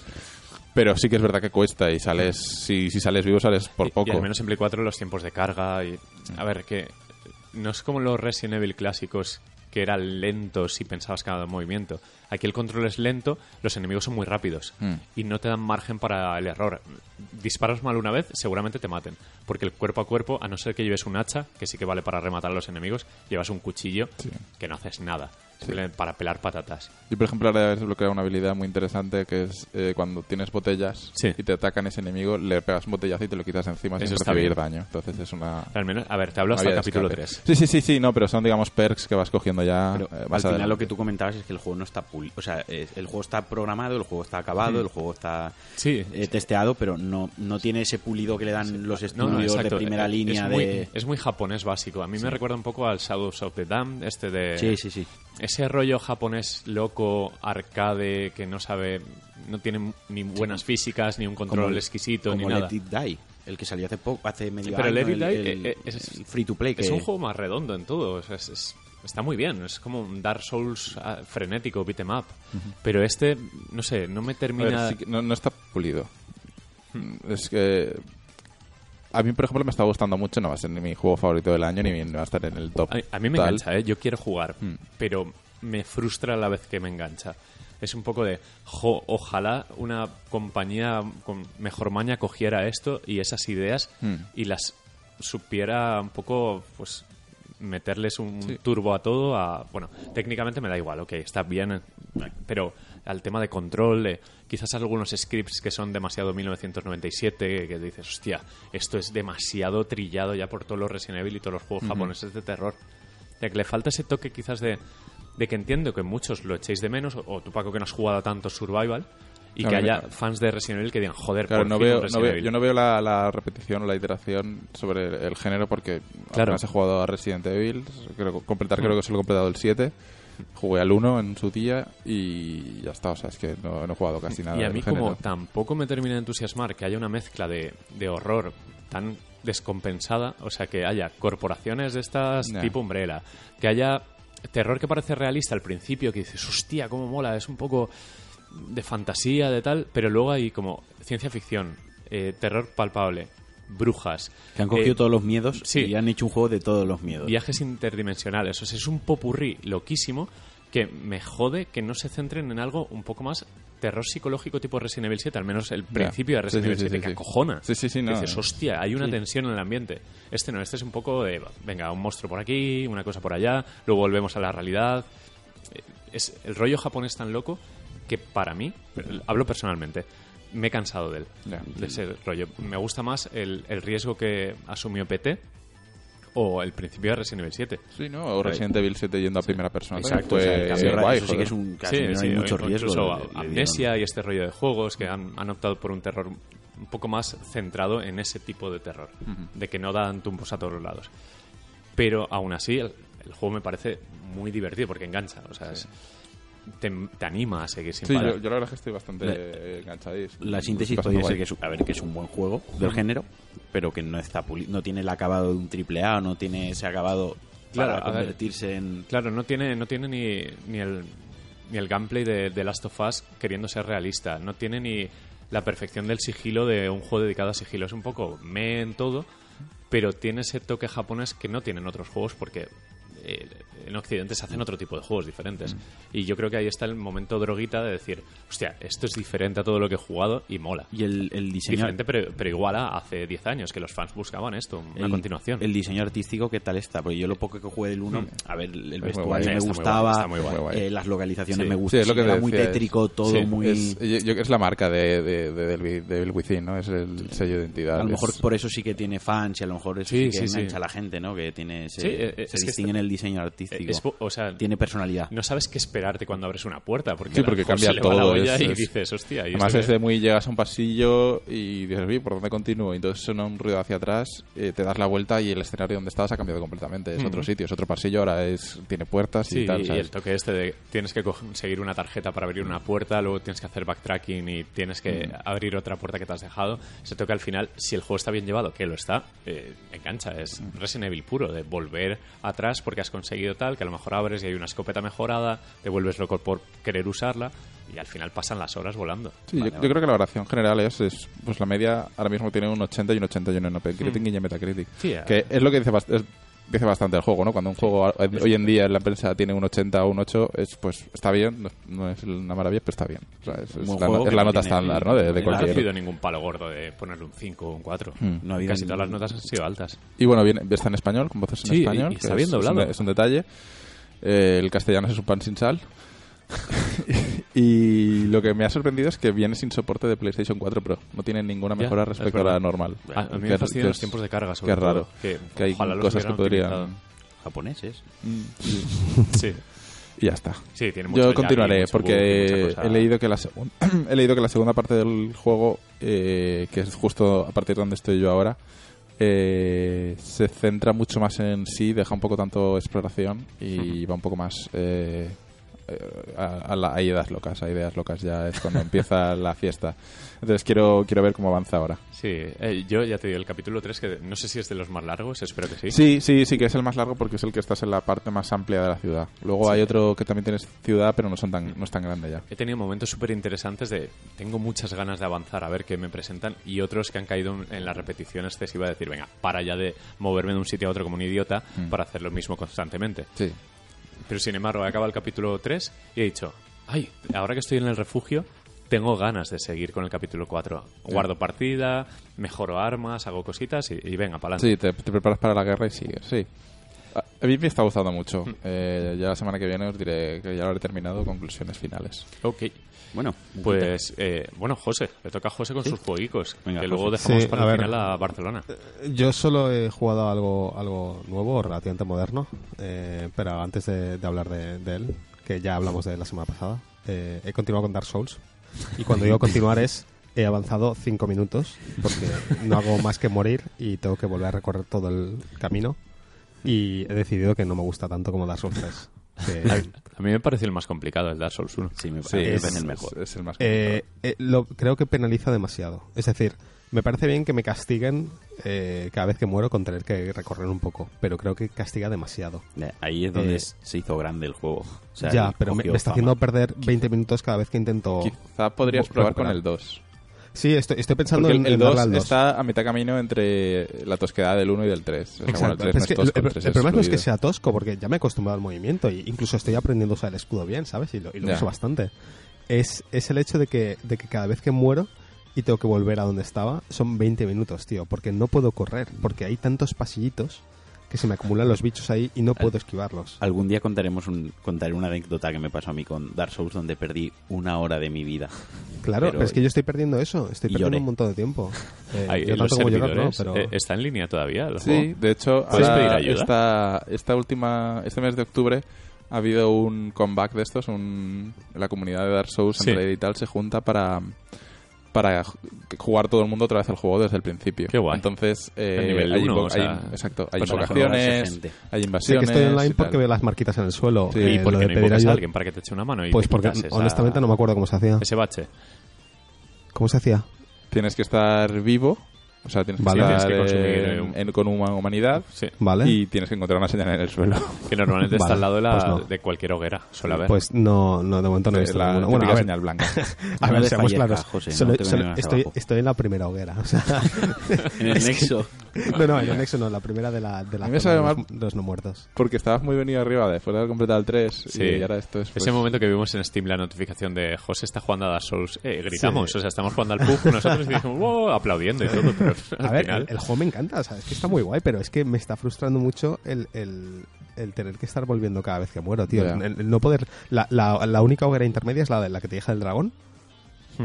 pero sí que es verdad que cuesta y sales si, si sales vivo sales por Y- poco Y, al menos en Play 4 los tiempos de carga y... A ver, que no es como los Resident Evil clásicos que eran lentos si pensabas cada movimiento. Aquí el control es lento, los enemigos son muy rápidos Mm. y no te dan margen para el error. Disparas mal una vez, seguramente te maten, porque el cuerpo a cuerpo, a no ser que lleves un hacha, que sí que vale para rematar a los enemigos, llevas un cuchillo que no haces nada, simplemente para pelar patatas. Yo, por ejemplo, ahora he desbloqueado una habilidad muy interesante que es eh, cuando tienes botellas Sí. y te atacan ese enemigo, le pegas un botellazo y te lo quitas encima Eso sin está recibir bien. daño. Entonces es una... Al menos, a ver, te hablo hasta el capítulo escape. 3. Sí, sí, sí, sí, no, pero son, digamos, perks que vas cogiendo ya Pero eh, al final lo que tú comentabas es que el juego no está puli o sea, es- el juego está programado, el juego está acabado, el juego está Sí, eh, testeado, pero no, no tiene ese pulido que le dan los estudios no, de primera línea es muy, de... es muy japonés básico. A mí me recuerda un poco al Shadows of the Damned, este de... Sí, sí, sí. Ese rollo japonés loco, arcade, que no sabe... No tiene ni buenas físicas, ni un control Como- exquisito, como ni nada. Let It Die, el que salió hace poco, hace medio pero año, el- Die, el- eh, es- el free to play que Es un juego más redondo en todo. o sea, es- es- está muy bien. Es como un Dark Souls ah, frenético, beat 'em up. Pero este, no sé, no me A ver, termina... sí que no, no está pulido. Es que... A mí, por ejemplo, me está gustando mucho. No va a ser ni mi juego favorito del año, ni va a estar en el top. A, a mí me tal. engancha, ¿eh? Yo quiero jugar, Mm. pero me frustra a la vez que me engancha. Es un poco de, jo, ojalá una compañía con mejor maña cogiera esto y esas ideas Mm. y las supiera un poco, pues, meterles un Sí. turbo a todo. A, bueno, técnicamente me da igual, ok, está bien, eh, pero al tema de control, de quizás algunos scripts que son demasiado 1997, que dices, hostia, esto es demasiado trillado ya por todos los Resident Evil y todos los juegos japoneses de terror. Ya que le falta ese toque quizás de, de que entiendo que muchos lo echéis de menos, o, o tú Paco que no has jugado tanto Survival, y Claro, que haya fans de Resident Evil que digan, joder, Claro, por no fin un veo, no Resident veo- Evil". yo no veo la, la repetición o la iteración sobre el, el género porque Claro. apenas he jugado a Resident Evil. Creo, completar, creo que solo he completado el 7. Jugué al 1 en su día y ya está. O sea, es que no, no he jugado casi nada Y a mí género. como tampoco me termina de entusiasmar que haya una mezcla de, de horror tan descompensada, o sea, que haya corporaciones de estas tipo Umbrella, que haya terror que parece realista al principio, que dices, hostia, cómo mola, es un poco de fantasía, de tal, pero luego hay como ciencia ficción, eh, terror palpable, brujas, Que han cogido eh, todos los miedos sí. y han hecho un juego de todos los miedos. viajes interdimensionales. O sea, es un popurrí loquísimo que me jode que no se centren en algo un poco más terror psicológico tipo Resident Evil 7, al menos el principio de Resident Sí, Evil sí, 7, sí, que sí. acojona. Sí, sí, sí, no, Que dices, hostia, hay una tensión en el ambiente. Este no, este es un poco de, venga, un monstruo por aquí, una cosa por allá, luego volvemos a la realidad. Eh, Es el rollo japonés tan loco que para mí, hablo personalmente, me he cansado de él, de ese rollo. Me gusta más el, el riesgo que asumió PT o el principio de Resident Evil 7. Sí, ¿no? O Resident Evil 7 yendo a primera persona. Exacto, o sea, guay, eso sí que es un caso, Sí, no sí, hay mucho riesgo. incluso le- le dieron. Amnesia y este rollo de juegos que han, han optado por un terror un poco más centrado en ese tipo de terror, de que no dan tumbos a todos los lados. Pero aún así, el, el juego me parece muy divertido porque engancha, o sea, es- te, te anima a seguir sin Sí, parar. yo, yo la verdad es que estoy bastante La- enganchadísimo. La síntesis podría ser que es, a ver, que es un buen juego del género, pero que no está puli- no tiene el acabado de un triple A, no tiene ese acabado Claro, para ver. convertirse en Claro, no tiene, no tiene ni, ni, el, ni el gameplay de, de Last of Us queriendo ser realista. No tiene ni la perfección del sigilo de un juego dedicado a sigilo. Es un poco me en todo, pero tiene ese toque japonés que no tienen otros juegos porque eh, en Occidente se hacen otro tipo de juegos diferentes. Y yo creo que ahí está el momento droguita de decir, hostia, esto es diferente a todo lo que he jugado y mola. y el, el diseño Diferente, pero, pero igual a hace 10 años que los fans buscaban esto, una el, continuación. El diseño artístico, ¿qué tal está? Porque yo lo poco que jugué del 1, a ver, el muy vestuario guay, me gustaba, guay, muy guay. Muy guay. eh, las localizaciones Sí. me Sí, gustaban, es que era muy es- tétrico, todo sí, muy... Es, yo- yo- es la marca de, de, de, del, del Within, ¿no? Es el sello de identidad. a lo es- mejor por eso sí que tiene fans y a lo mejor eso Sí, sí, que sí, sí. engancha a la gente, ¿no? Que tiene Sí, eh, se es que distingue en está- el diseño artístico. Es o sea, tiene personalidad. no sabes qué esperarte cuando abres una puerta. Porque, Sí, porque cambia se le va la todo, olla es- y es- dices, hostia. ¿y Además esto es qué? de muy llegas a un pasillo y dices, "Uy, ¿por dónde continúo? Y entonces suena un ruido hacia atrás, eh, te das la vuelta y el escenario donde estabas ha cambiado completamente. Es otro sitio, es otro pasillo, ahora es tiene puertas Sí, y tal. y ¿sabes? el toque este de tienes que conseguir una tarjeta para abrir una puerta, luego tienes que hacer backtracking y tienes que Mm. abrir otra puerta que te has dejado. Ese toque al final, si el juego está bien llevado, que lo está, eh, engancha. Es Mm. Resident Evil puro, de volver atrás porque has conseguido tal, que a lo mejor abres y hay una escopeta mejorada, te vuelves loco por querer usarla y al final pasan las horas volando. Sí, yo, yo creo que la valoración general es, es, pues la media ahora mismo tiene un 80 y un 81 en OpenCritic y en Metacritic. Sí, eh. que es lo que dice, es- dice bastante el juego, ¿no? Cuando un juego hoy en día en la prensa tiene un 80 o un 8, es, pues está bien, no, no es una maravilla, pero está bien. O sea, es, es la, no- es la no nota estándar, ¿no? De, de no ha No ha cualquier... recibido ningún palo gordo de ponerle un 5 o un 4. No ha habido Casi todas las notas han sido altas. Y bueno, viene, está en español, con voces en Sí, español. y- y está bien es, es un, doblado. es un detalle. Eh, el castellano es un pan sin sal. <laughs> y lo que me ha sorprendido es que viene sin soporte de PlayStation 4 Pro. No tiene ninguna mejora es respecto a la normal. A, a mí me que los tiempos de carga, sobre todo, raro. Que, Que hay cosas que podrían... Japoneses. <laughs> Sí, Y ya está. sí, tiene mucho Yo continuaré mucho porque he leído que la <clears throat> he leído que la segunda parte del juego eh, que es justo a partir de donde estoy yo ahora eh, se centra mucho más en sí deja un poco tanto exploración y va un poco más eh, a, a ideas locas a ideas locas ya es cuando empieza <laughs> la fiesta entonces quiero quiero ver cómo avanza ahora Sí, eh, yo ya te digo, el capítulo 3, que no sé si es de los más largos, espero que sí. Sí, sí, sí, que es el más largo porque es el que estás en la parte más amplia de la ciudad. Luego hay otro que también tienes ciudad, pero no son tan, no es tan grande ya. He tenido momentos súper interesantes de tengo muchas ganas de avanzar a ver qué me presentan y otros que han caído en- la repetición excesiva de decir, venga, para ya de moverme de un sitio a otro como un idiota para hacer lo mismo constantemente. Sí. Pero sin embargo, he acabado el capítulo 3 y he dicho, ay, ahora que estoy en el refugio, tengo ganas de seguir con el capítulo 4. Guardo partida, mejoro armas, hago cositas y, y venga, para adelante. Sí, te, te preparas para la guerra y sigues, sí. A mí me está gustando mucho. Eh, ya la semana que viene os diré que ya lo habré terminado, conclusiones finales. Ok. Bueno, Pues, eh, bueno, José, le toca a José con sus jueguicos. Venga, que José. luego dejamos Sí, para a el ver. final a Barcelona. Yo solo he jugado algo, algo nuevo, relativamente moderno, eh, pero antes de, de hablar de, de él, que ya hablamos de él la semana pasada, eh, he continuado con Dark Souls. Y cuando digo <laughs> continuar es, he avanzado 5 minutos, porque no hago más que morir y tengo que volver a recorrer todo el camino. Y he decidido que no me gusta tanto como Dark Souls 3. Que- <laughs> A mí me pareció el más complicado, el Dark Souls 1. sí, me Sí, parece es- el mejor. Es, es el más Eh, eh, lo, creo que penaliza demasiado. Es decir, me parece bien que me castiguen eh, cada vez que muero con tener que recorrer un poco, pero creo que castiga demasiado. Ahí es donde Eh, se hizo grande el juego. O sea, ya, pero me, está fama. haciendo perder 20 minutos cada vez que intento... Quizá podrías probar con el 2. Sí, estoy, estoy pensando Porque en, el, en el darle 2 al 2. está a mitad camino entre la tosquedad del 1 y del 3. O sea, bueno, Exacto. el 3 Pero no es es que tosco, el, el 3 el problema no es que sea tosco, porque ya me he acostumbrado al movimiento e incluso estoy aprendiendo a usar el escudo bien, ¿sabes? Y lo, y lo uso bastante. Es, es el hecho de que, de que cada vez que muero y tengo que volver a donde estaba, son 20 minutos, tío, porque no puedo correr, porque hay tantos pasillitos que se me acumulan los bichos ahí y no puedo esquivarlos. Algún día contaremos un, contaré una anécdota que me pasó a mí con Dark Souls donde perdí una hora de mi vida. Claro, pero- pero, es que yo estoy perdiendo eso, estoy perdiendo lloré. un montón de tiempo. <laughs> Eh, Hay- yo los tanto como llorar, no, pero... eh, ¿Está en línea todavía el Sí, de hecho, ¿Puedes ahora pedir ayuda? Esta, esta última, este mes de octubre ha habido un comeback de estos, un, la comunidad de Dark Souls Sí. en Reddit y tal se junta para para ju- jugar todo el mundo otra vez el juego desde el principio. Qué guay. Entonces, eh, El nivel hay, uno, invo- o sea, hay- exacto, hay personajes invocaciones, hay Sí, invasiones. que estoy online porque veo las marquitas en el suelo. Sí. Eh, ¿Y por qué de no pedir invocas a alguien para que te eche una mano? Y Pues porque esa- honestamente no me acuerdo cómo se hacía. Ese bache. ¿Cómo se hacía? Tienes que estar vivo, o sea, tienes que Vale. estar Tienes que consumir, eh, eh, en- con una humanidad Sí. ¿Vale? y tienes que encontrar una señal en el suelo. <laughs> Que normalmente <laughs> está al lado de, la, pues no. de cualquier hoguera. Suele haber. Pues no, no, de momento no he Eh, visto la ninguna. típica Bueno, a ver, señal blanca. <laughs> a ver, seamos claros. José, Solo- solo- estoy, en la primera hoguera. O sea, En el es que- nexo. no, no, en el nexo no, la primera de la, de la zona de los, de los no muertos. Porque estabas muy venido arriba después de haber completado el 3 Sí. y ahora esto es... Ese pues, momento que vimos en Steam la notificación de José está jugando a Dark Souls, eh, gritamos, o sea, estamos jugando al pub nosotros y dijimos, wow, aplaudiendo y todo, <laughs> A ver, el, el juego me encanta, ¿sabes? Que está muy guay, pero es que me está frustrando mucho el, el, el tener que estar volviendo cada vez que muero, tío. Ya. El, el no poder... La, la, la única hoguera intermedia es la de la que te dije del dragón.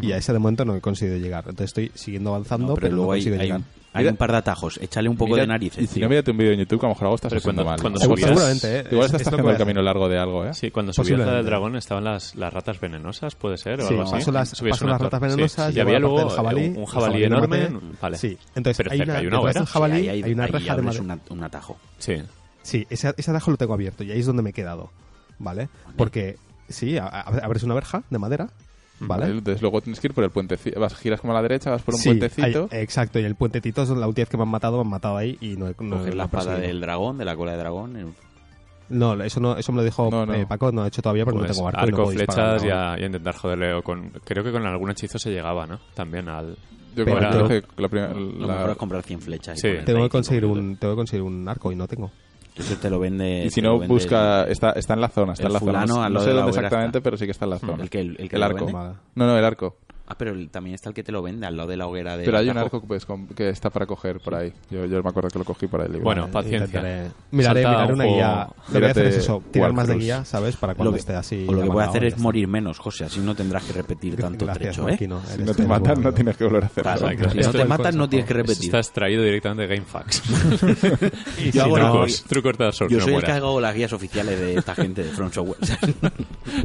Y a ese de momento no he conseguido llegar. Entonces estoy siguiendo avanzando, No, pero, pero no luego hay, consigo hay llegar. un, hay un par de atajos. Échale un poco mira- de narices. Y si no, mírate un vídeo en YouTube que a lo mejor algo estás haciendo cuando- mal. cuando subías- seguramente, ¿eh? Igual Es- estás es haciendo el a camino largo de algo, ¿eh? Sí, cuando subías la del dragón estaban las, las ratas venenosas, puede ser, o Sí, algo así. las- paso las ratas venenosas, Sí, Y había luego jabalí, un, jabalí enorme. Vale. Sí, entonces Pero hay cerca una, hay una detrás del jabalí Sí, ahí, hay una reja de madera. una- un atajo. Sí. Sí, ese, ese atajo lo tengo abierto y ahí es donde me he quedado, ¿vale? Porque, sí, abres una verja de madera, ¿vale? Entonces luego tienes que ir por el puentecito. Vas, giras como a la derecha, vas por un Sí, puentecito. hay- exacto, y el puentecito es la última vez que me han matado, me han matado ahí y no he, no, Coges no la espada del dragón, de la cola de dragón. el- No, eso no, eso me lo dijo No, no. eh, Paco, no lo he hecho todavía porque Pues no tengo arco. y no arco, flechas y a, y a intentar joderle. O con, creo que con algún hechizo se llegaba, ¿no? También al... Yo Pero- creo que la primera... Lo mejor es comprar 100 flechas. Sí. Tengo que, conseguir un, tengo que conseguir un arco y no tengo. Eso te lo vende. Y si no, vende busca... Está, está en la zona, está el en la zona. No, sé dónde exactamente, pero sí que está en la zona. El que, el, el que El lo arco. vende. No, no, el arco. Ah, pero también está el que te lo vende al lado de la hoguera de. Pero hay un arco que, puedes com- que está para coger por ahí. Yo, yo me acuerdo que lo cogí por ahí. libre. Bueno, paciencia. intentaré- Miraré, miraré un una guía. Lo que voy a hacer es eso, tirar más de guía, ¿sabes? Para cuando Lo que- esté así. o lo que voy a hacer es morir menos, José. Así no tendrás que repetir <laughs> tanto Gracias, trecho, ¿eh? Maquino, si no te matan, no tienes que volver a hacer Claro. Exacto. si no te matan, no tienes que repetir. está extraído directamente de GameFAQs. <laughs> Yo Sí, hago trucos, trucos de Souls, Yo soy el que hago las guías oficiales de esta gente de Front Software. <laughs>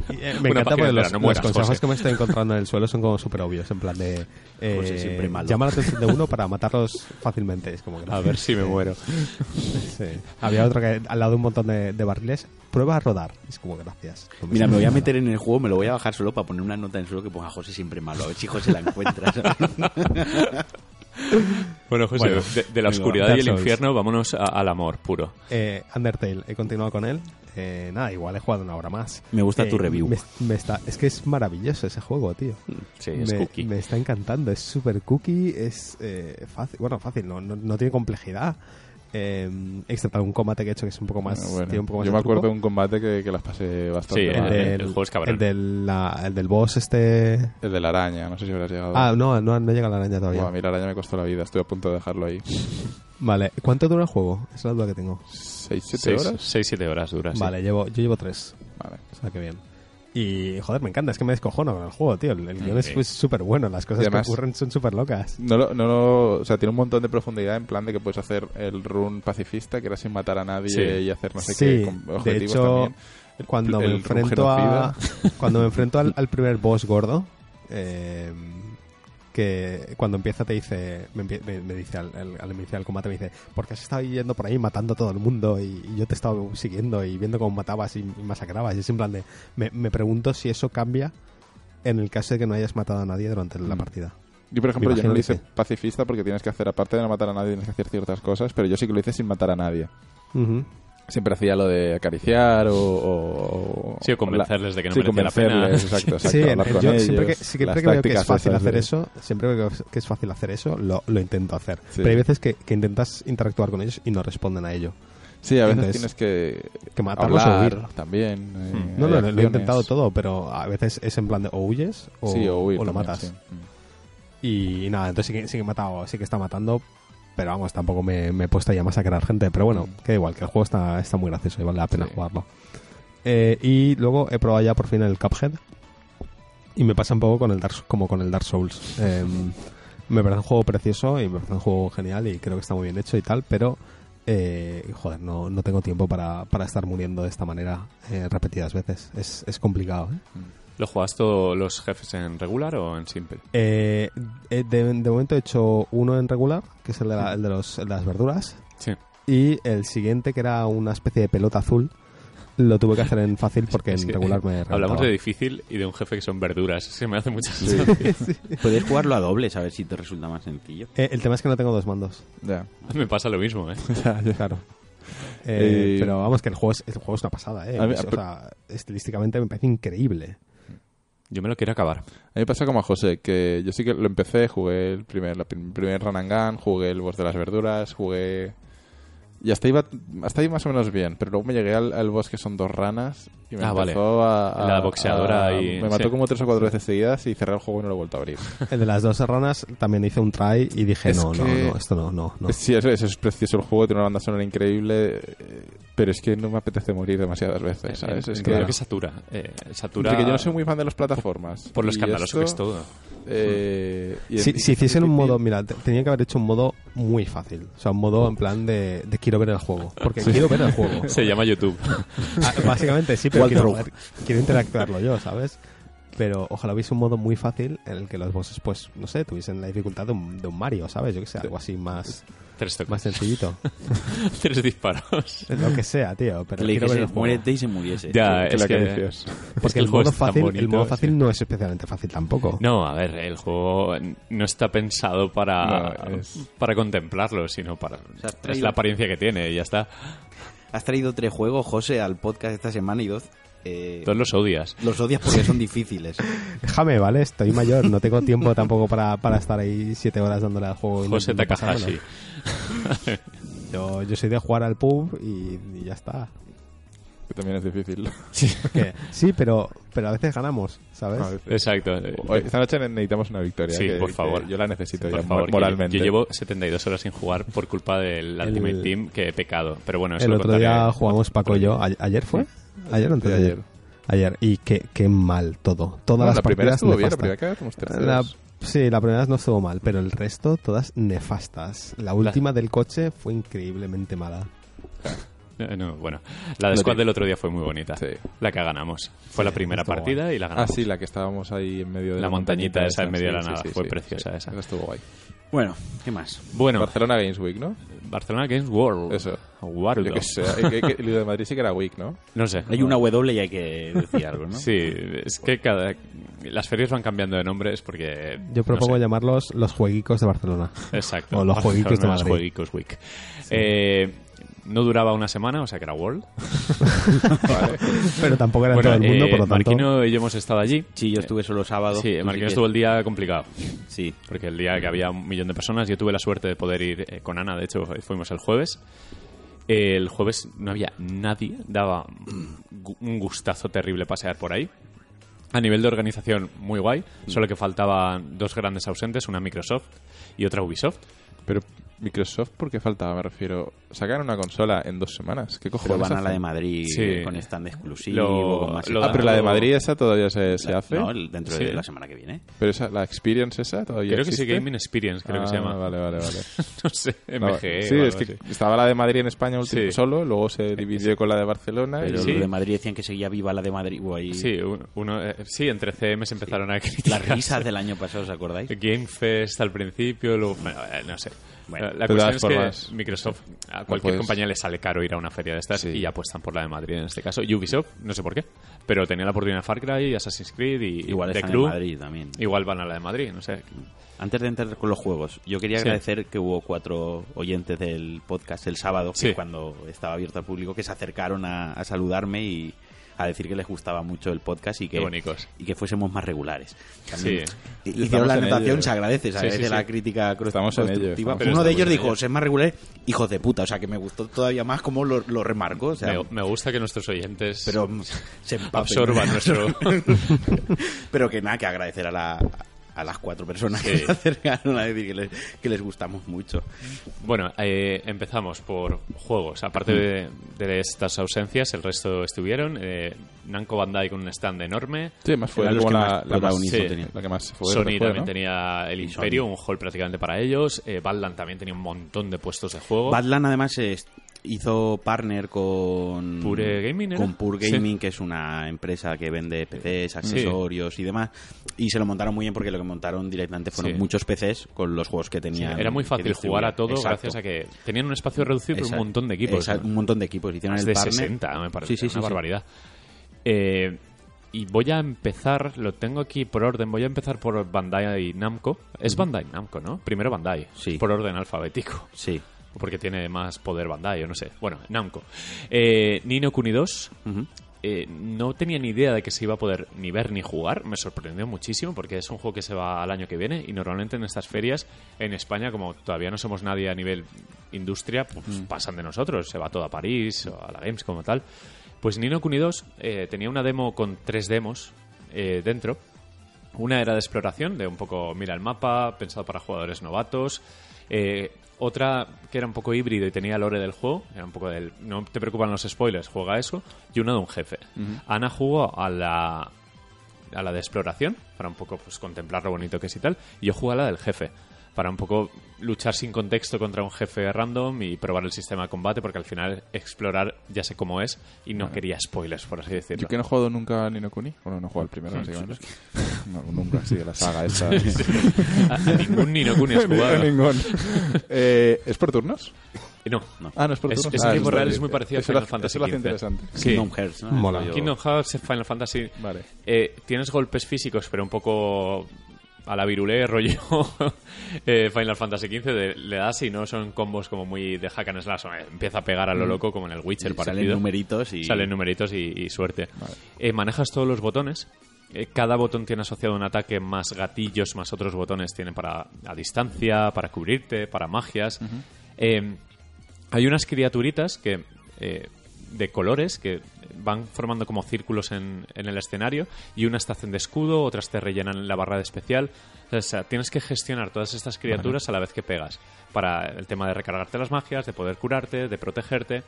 Y, eh, me encanta porque los, consejos que me estoy encontrando en el suelo son como súper obvios, en plan de... Eh, José siempre malo. llama la atención de uno para matarlos fácilmente. Es como que A ver si me muero. <laughs> Sí. Había otro que al lado de un montón de, de barriles, prueba a rodar. Es como gracias. No Mira, me voy a meter en el juego, me lo voy a bajar solo para poner una nota en el suelo que ponga José siempre malo. A ver si José la encuentra. <laughs> Bueno, José, Bueno, de, de la oscuridad y el infierno, vámonos a- al amor puro. Eh, Undertale, he continuado con él. Eh, nada, igual he jugado una hora más. Me gusta tu Eh, review. me- me está, es que es maravilloso ese juego, tío. Sí, es me, cookie. me está encantando, es súper cookie, es eh, fácil, bueno, fácil, no, no, no tiene complejidad. Eh, excepto un combate que he hecho que es un poco más. Ah, bueno. tiene un poco más Yo me acuerdo de un combate que, que las pasé bastante Sí, el, del, el juego es cabrón. el del, la- el del boss este. El de la araña, no sé si habrás llegado. Ah, no, no, no llega la araña todavía. A mí la araña me costó la vida, estoy a punto de dejarlo ahí. <laughs> Vale, ¿cuánto dura el juego? Esa es la duda que tengo. 6, 7 Seis- horas. seis, siete horas dura, sí. Vale, llevo, yo llevo tres. Vale. O sea, que bien. Y, joder, me encanta, es que me descojono con el juego, tío. El, el guion es sí. pues, súper bueno, las cosas Y además- que ocurren son súper locas. No lo, no lo- o sea, tiene un montón de profundidad en plan de que puedes hacer el run pacifista, que era sin matar a nadie Sí. y hacer no sé Sí, qué con de objetivos hecho, también. El- Cuando el me run enfrento a, genocida. cuando me enfrento al, <laughs> al primer boss gordo, eh, que cuando empieza te dice, me, me- me dice al, al- al iniciar el combate, me dice, porque has estado yendo por ahí matando a todo el mundo y, y yo te he estado siguiendo y viendo cómo matabas y, y masacrabas. Y es en plan de, me, me pregunto si eso cambia en el caso de que no hayas matado a nadie durante la Mm. partida. Yo, por ejemplo, yo no lo hice pacifista porque tienes que hacer, aparte de no matar a nadie, tienes que hacer ciertas cosas, pero yo sí que lo hice sin matar a nadie. Ujú. Siempre hacía lo de acariciar o... o- Sí, o convencerles de que no sí, merece la pena. convencerles, Exacto, exacto, Sí, en- hablar con yo ellos, siempre que, siempre las que veo que es fácil esas hacer de- eso, siempre veo que es fácil hacer eso, lo, lo intento hacer. Sí. Pero hay veces que, que intentas interactuar con ellos y no responden a ello. Sí, a veces Entonces, tienes que, que matarlos o hablar huir. también. eh, Hmm. No, no, lo he intentado todo, pero a veces es en plan de o huyes o, sí, o huir o lo también, matas. sí. Mm. Y nada, entonces sí que, sí que he matado, sí que está matando, pero vamos, tampoco me, me he puesto ya a masacrar gente. Pero bueno, que da igual, que el juego está, está muy gracioso y vale la pena Sí. jugarlo. Eh, y luego he probado ya por fin el Cuphead. Y me pasa un poco con el Dark, como con el Dark Souls. Eh, me parece un juego precioso y me parece un juego genial y creo que está muy bien hecho y tal, pero eh, joder, no, no tengo tiempo para, para estar muriendo de esta manera eh, repetidas veces. Es, es complicado, ¿eh? ¿Lo jugas todos los jefes en regular o en simple? Eh, eh, de, de momento he hecho uno en regular, que es el de, la- el de los- el de las verduras, Sí. y el siguiente, que era una especie de pelota azul, lo tuve que hacer en fácil <laughs> porque Es en que regular me Hablamos de difícil y de un jefe que son verduras. Es que me hace mucha sensación. <laughs> <laughs> Puedes jugarlo a dobles a ver si te resulta más sencillo. Eh, el tema es que no tengo dos mandos, Ya. Me pasa lo mismo, ¿eh? Ya, ya. claro. Eh, Eh, pero vamos, que el juego es, el juego es una pasada, ¿eh? Mí- o sea, estilísticamente me parece increíble. Yo me lo quiero acabar. A mí me pasa como a José, que yo sí que lo empecé, jugué el primer, la prim- primer run and gun, jugué el boss de las verduras, jugué... Y hasta, iba, hasta ahí más o menos bien, pero luego me llegué al, al boss que son dos ranas y me Ah, vale. empezó a, a- La boxeadora a- y- Me mató sí. como tres o cuatro veces seguidas y cerré el juego y no lo he vuelto a abrir. <laughs> El de las dos serranas también hice un try y dije, Es no, no, que- no, esto no, no, no. Sí, eso, eso es precioso el juego, tiene una banda sonora increíble, eh, pero es que no me apetece morir demasiadas veces, ¿sabes? Es Creo que, que satura. Eh, satura entre que yo no soy muy fan de las plataformas. por lo escandaloso que es todo. eh, y Si, si hiciesen un modo, mira, te- tenía que haber hecho un modo muy fácil. O sea, un modo en plan de, de quiero ver el juego. Porque quiero ver el juego. <laughs> Se llama YouTube. Ah, básicamente sí, pero quiero interactuarlo yo, ¿sabes? Pero ojalá hubiese un modo muy fácil en el que los bosses, pues, no sé, tuviesen la dificultad de un, de un Mario, ¿sabes? Yo que sé, algo así más, Tres toques. más sencillito. <laughs> Tres disparos. <laughs> Lo que sea, tío. Pero Que le quiero ver el dijese, juego. muérete y se muriese. Ya, es la que, acaricias. <laughs> es Porque que el, juego modo tan fácil, bonito, el modo sí. fácil no es especialmente fácil tampoco. No, a ver, el juego no está pensado para, No, es- para contemplarlo, sino para... sea, has Es traído- la apariencia que tiene y ya está. Has traído tres juegos, José, al podcast esta semana y dos. Eh, Todos los odias. los odias porque son <laughs> difíciles. Déjame, ¿vale? Estoy mayor, no tengo tiempo tampoco para, para estar ahí siete horas dándole al juego. y José no. Takahashi. <laughs> Yo, yo soy de jugar al pub y, y ya está. Que también es difícil. Que- sí, pero, pero a veces ganamos, ¿sabes? Veces. Exacto. Hoy- esta noche necesitamos una victoria. Sí, que- por que favor. yo la necesito Por ya favor, moralmente. Yo llevo 72 horas sin jugar por culpa del El- Ultimate Team que he pecado. Pero bueno, eso El lo otro día jugamos Paco y yo. ¿A- ¿Ayer fue? ¿Ayer o antes de Sí, ayer? ayer. Ayer. Y qué, qué mal todo. Todas Bueno, las la primera partidas estuvo bien, la primera quedamos terceros. La- sí, la primera no estuvo mal, pero el resto todas nefastas. La última del coche fue increíblemente mala. Eh, No, bueno, la de Squad del otro día fue muy bonita. Sí. La que ganamos. Fue la primera estuvo partida y la Ah, ganamos. sí, la que estábamos ahí en medio de La la, montañita esa en medio de la sí, nada. sí, Fue sí, preciosa sí. esa. estuvo guay. Bueno, ¿qué más? Bueno, Barcelona Games Week, ¿no? Barcelona Games World. Eso. World. Yo qué sé. que- que- El de Madrid sí que era Week, ¿no? No sé. Hay una W y hay que decir algo, ¿no? <laughs> Sí, es que cada... las ferias van cambiando de nombres porque... Yo propongo no sé. llamarlos los jueguicos de Barcelona. Exacto. o los jueguicos de Barcelona, Madrid. Los jueguicos Week. Eh, no duraba una semana, o sea que era World. <laughs> Vale. Pero tampoco era Bueno, todo el mundo, eh, por lo tanto. Marquino y yo hemos estado allí. Sí, yo estuve solo sábado. Sí, Marquino estuvo el día complicado. Sí. Porque el día que había un millón de personas, yo tuve la suerte de poder ir eh, con Ana, de hecho fuimos el jueves. El jueves no había nadie, daba un gustazo terrible pasear por ahí. A nivel de organización, muy guay, solo que faltaban dos grandes ausentes, una Microsoft y otra Ubisoft. Pero Microsoft, ¿por qué faltaba? Me refiero. Sacaron una consola en dos semanas. ¿Qué cojones? Pero van a la de? Madrid Sí. con stand exclusivo. Lo- con más lo- Ah, pero la de Madrid esa todavía se, se La- hace. No, dentro Sí. de la semana que viene. Pero esa, la Experience esa todavía Creo que sí, existe? Gaming Experience, creo que se Ah, llama. Vale, vale, vale. <laughs> no sé, No, MGE. sí, o es que así. estaba la de Madrid en España último Sí. solo, luego se dividió con la de Barcelona. Pero y... Sí. los de Madrid decían que seguía viva la de Madrid. Guay. Sí, un- uno, eh, sí, entre CMs empezaron a <laughs> Las criticar. risas del año pasado, ¿os acordáis? Game Fest al principio, luego, bueno, eh, no sé. Bueno, la cuestión es formas, que Microsoft, a cualquier compañía le sale caro ir a una feria de estas Sí. y apuestan por la de Madrid en este caso. Ubisoft, no sé por qué, pero tenía la oportunidad de Far Cry, Assassin's Creed y Igual The están Crew. en Madrid también. Igual van a la de Madrid, no sé. Antes de entrar con los juegos, yo quería Sí. agradecer que hubo cuatro oyentes del podcast el sábado, que Sí. cuando estaba abierto al público, que se acercaron a, a saludarme y a decir que les gustaba mucho el podcast y que, y que fuésemos más regulares. También Sí. Hicieron la anotación, se agradece, se Sí, agradece sí, la crítica Estamos en ello, Uno de ello. ellos dijo, ser más regulares, hijos de puta, o sea que me gustó todavía más cómo lo, lo remarco, o sea, Me, me gusta que nuestros oyentes pero <laughs> se empapen. absorban nuestro... <laughs> pero que nada, que agradecer a la a las cuatro personas Sí. que se acercaron a decir que les, que les gustamos mucho. Bueno, eh, empezamos por juegos. Aparte de, de estas ausencias, el resto estuvieron. Eh, Namco Bandai con un stand enorme. Sí, más fue como la, más la más, protagonismo sí, tenían. la que más fue. Sony fue, también ¿no? tenía el Y Imperio, Sony. un hall prácticamente para ellos. Eh, Badland también tenía un montón de puestos de juego. Badland además es- hizo partner con Pure Gaming, ¿era? con Pure Sí. Gaming que es una empresa que vende PCs, accesorios y demás y se lo montaron muy bien porque lo que montaron directamente fueron Sí. muchos PCs con los juegos que tenían era muy fácil jugar a todo gracias a que tenían un espacio reducido pero un Exacto. montón de equipos. Exacto, un montón de equipos hicieron Más el de partner 60, me parece. Una barbaridad. Eh, y voy a empezar, lo tengo aquí por orden, voy a empezar por Bandai y Namco. Es Bandai Namco, ¿no? Primero Bandai. Sí. Por orden alfabético. sí Porque tiene más poder Bandai, o no sé. Bueno, Namco. Eh, Nino Kuni 2. Ujú. eh, no tenía ni idea de que se iba a poder ni ver ni jugar. Me sorprendió muchísimo porque es un juego que se va al año que viene y normalmente en estas ferias en España, como todavía no somos nadie a nivel industria, pues pasan de nosotros. Se va todo a París o a la Games como tal. Pues Nino Kuni 2 eh, tenía una demo con tres demos eh, dentro. Una era de exploración, de un poco mira el mapa, pensado para jugadores novatos. Eh, otra que era un poco híbrido y tenía lore del juego, era un poco del no te preocupan los spoilers, juega eso. Y una de un jefe. Ana jugó a la a la de exploración, para un poco pues contemplar lo bonito que es y tal. Y yo jugué a la del jefe, para un poco luchar sin contexto contra un jefe random y probar el sistema de combate, porque al final explorar ya sé cómo es y no quería spoilers, por así decirlo. Yo que no he jugado nunca a Nino Kuni. Bueno, no he jugado el primero, <laughs> básicamente. No, nunca, sí, de la saga esta. <laughs> a, a ningún Nino Kuni has <laughs> jugado. Ningún. Eh, ¿Es por turnos? No, Ah, no es por Es- turnos. es Ah, tiempo real, es muy parecido a Eso Final Fantasy Eso lo hace interesante. Sí. Kingdom Hearts ¿no? Mola. Kingdom Hearts, Final Fantasy. Vale. Eh, tienes golpes físicos, pero un poco a la virulé, rollo eh, Final Fantasy XV. de- le das y no son combos como muy de hack and slash. eh, Empieza a pegar a lo loco como en el Witcher Mm. salen parecido. numeritos y Salen numeritos y, y suerte. Eh, manejas todos los botones. Eh, cada botón tiene asociado un ataque, más gatillos, más otros botones tienen para a distancia, para cubrirte, para magias. Hay unas criaturitas que eh, de colores que van formando como círculos en, en el escenario y unas te hacen de escudo, otras te rellenan la barra de especial. O sea, tienes que gestionar todas estas criaturas a la vez que pegas para el tema de recargarte las magias, de poder curarte, de protegerte.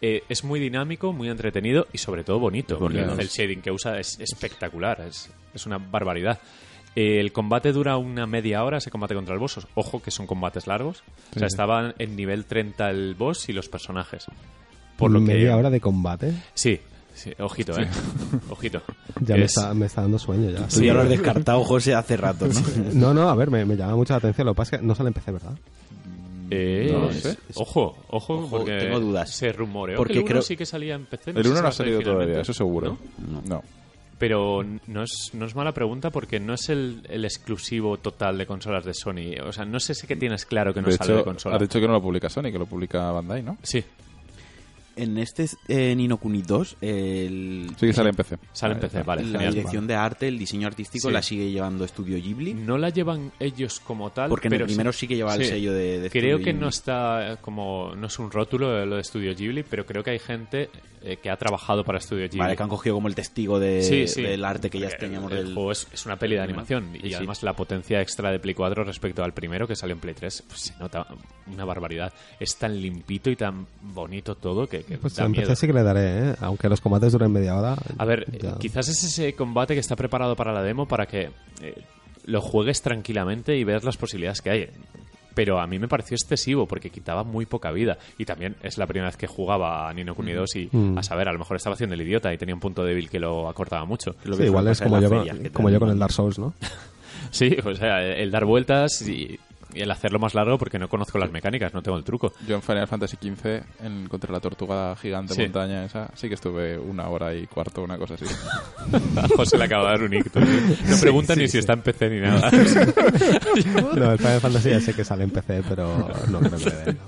Eh, es muy dinámico, muy entretenido y sobre todo bonito. bonito. El shading que usa es espectacular, es, es una barbaridad. Eh, el combate dura una media hora, ese combate contra el boss. Ojo que son combates largos. O sea, estaban en nivel 30 el boss y los personajes. Por lo media que... hora de combate. Sí, sí, ojito, eh. <laughs> Ojito. <laughs> Ya me Es- está, me está dando sueño ya. Tú ya lo has descartado, José, hace rato, ¿no? <laughs> No, no, a ver, me, me llama mucho la atención. Lo que pasa es que no sale en PC, ¿verdad? Eh, No lo sé. Ojo, ojo, Ojo, porque tengo dudas. se rumoreó Porque que el 1 creo- sí que salía en PC. El sé 1 si no ha salido todavía, finalmente. eso seguro. No. No. Pero no es, no es mala pregunta porque no es el, el exclusivo total de consolas de Sony. O sea, no sé si que tienes claro que no de sale hecho, de consola. has dicho que no lo publica Sony, que lo publica Bandai, ¿no? Sí, En este eh, Nino Kuni 2, el, Sí que sale en PC. Sale en PC, vale, la genial. dirección de arte, el diseño artístico Sí. la sigue llevando Estudio Ghibli. No la llevan ellos como tal, Porque en el pero primero sí que lleva el sello de- de Creo Studio que Ghibli. no está como no es un rótulo de lo de Studio Ghibli, pero creo que hay gente eh, que ha trabajado para Studio Ghibli. Vale, que han cogido como el testigo de, Sí, sí. del arte que ya Porque teníamos el, del... juego es, es una peli de animación y además la potencia extra de Play 4 respecto al primero que salió en Play 3 pues, se nota una barbaridad. Es tan limpito y tan bonito todo que, que Pues da miedo. Sí que le daré, ¿eh? aunque los combates duren media hora. A ver, ya. eh, quizás es ese combate que está preparado para la demo para que eh, lo juegues tranquilamente y veas las posibilidades que hay. Pero a mí me pareció excesivo porque quitaba muy poca vida. Y también es la primera vez que jugaba a Nino Kuni 2 y, Mm. a saber, a lo mejor estaba haciendo el idiota y tenía un punto débil que lo acortaba mucho. lo Sí, igual es como yo, como yo con el Dark Souls, ¿no? <laughs> Sí, o sea, el dar vueltas y, y el hacerlo más largo porque no conozco las mecánicas, no tengo el truco. Yo en Final Fantasy XV, en, contra la tortuga gigante Sí. montaña esa, sí que estuve una hora y cuarto, una cosa así. A <laughs> José le acaba de dar un ictus. No pregunta ni si está en PC ni nada. <laughs> No, el Final Fantasy ya sé que sale en PC, pero no creo que le den.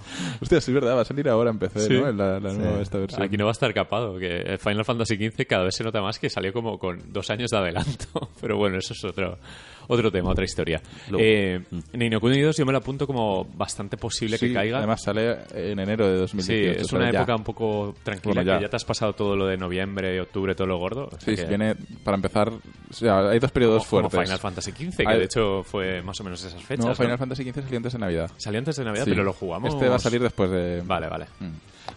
Hostia, sí es verdad, va a salir ahora en PC, Sí. ¿no? En la, la nueva esta versión. Aquí no va a estar capado, que el Final Fantasy XV cada vez se nota más que salió como con dos años de adelanto. <laughs> Pero bueno, eso es otro, otro tema, otra historia. Eh, Nino Kuni 2 yo me lo apunto como bastante posible Sí, que caiga. Además sale en enero de sí, 2018. es sale una ya. época un poco tranquila, Bueno, ya. que ya te has pasado todo lo de noviembre, octubre, todo lo gordo. o sea Sí, que- viene para empezar. O sea, hay dos periodos como, como fuertes. Final Fantasy XV, que Hay- de hecho fue más o menos esas fechas. no, ¿no? Final Fantasy XV salió antes de Navidad. Salió antes de Navidad, Sí. pero lo jugamos. Este va a salir después de. Vale, vale. Mm.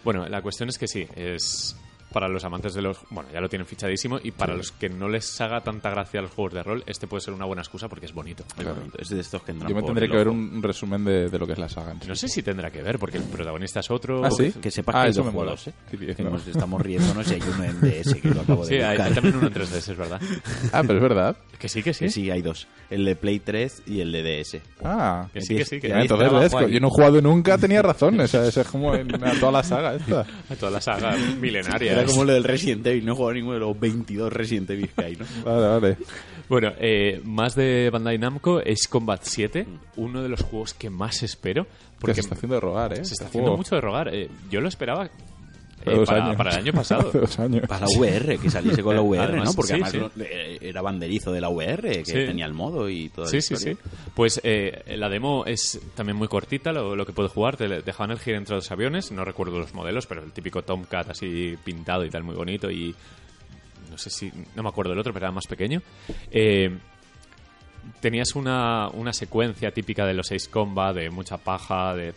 Bueno, la cuestión es que sí, es para los amantes de los... Bueno, ya lo tienen fichadísimo y para los que no les haga tanta gracia los juegos de rol, este puede ser una buena excusa porque es bonito. Es bonito, es de estos que entran Yo me tendré que ver un, resumen de, de lo que es la saga. en sí. No sé si tendrá que ver porque el protagonista es otro... ¿Ah, sí? Que sepas Ah, que hay eso dos me mola. juegos, ¿eh? No. nos estamos riéndonos y hay uno en DS que lo acabo de Sí, hay, también uno en 3DS, es verdad. Ah, pero es verdad. Que sí, que sí. Que sí, hay dos. El de Play 3 y el de DS. Ah. Que sí, que sí. Que entonces, ves, yo no he jugado nunca, tenía razón. O sea, eso es como en <laughs> a toda la saga esta. Toda la saga milenaria. Era como lo del Resident Evil, no he jugado ninguno de los 22 Resident Evil que hay, ¿no? <laughs> Vale, vale. Bueno, eh, más de Bandai Namco, Ace Combat 7, uno de los juegos que más espero. Porque se está haciendo de rogar, ¿eh? se está Este haciendo mucho de rogar. Eh, yo lo esperaba eh, dos para, años. para el año pasado. <laughs> Dos años. Para la VR, que saliese con la VR, Además, ¿no? Porque sí, además sí. eh, era banderizo de la VR, que Sí. tenía el modo y todo Sí, sí, sí. Pues eh, la demo es también muy cortita, lo, lo que puedes jugar. Te dejaban el giro entre los aviones, no recuerdo los modelos, pero el típico Tomcat así pintado y tal, muy bonito. Y no sé si, no me acuerdo el otro, pero era más pequeño. Eh, tenías una, una secuencia típica de los Ace Combat, de mucha paja, de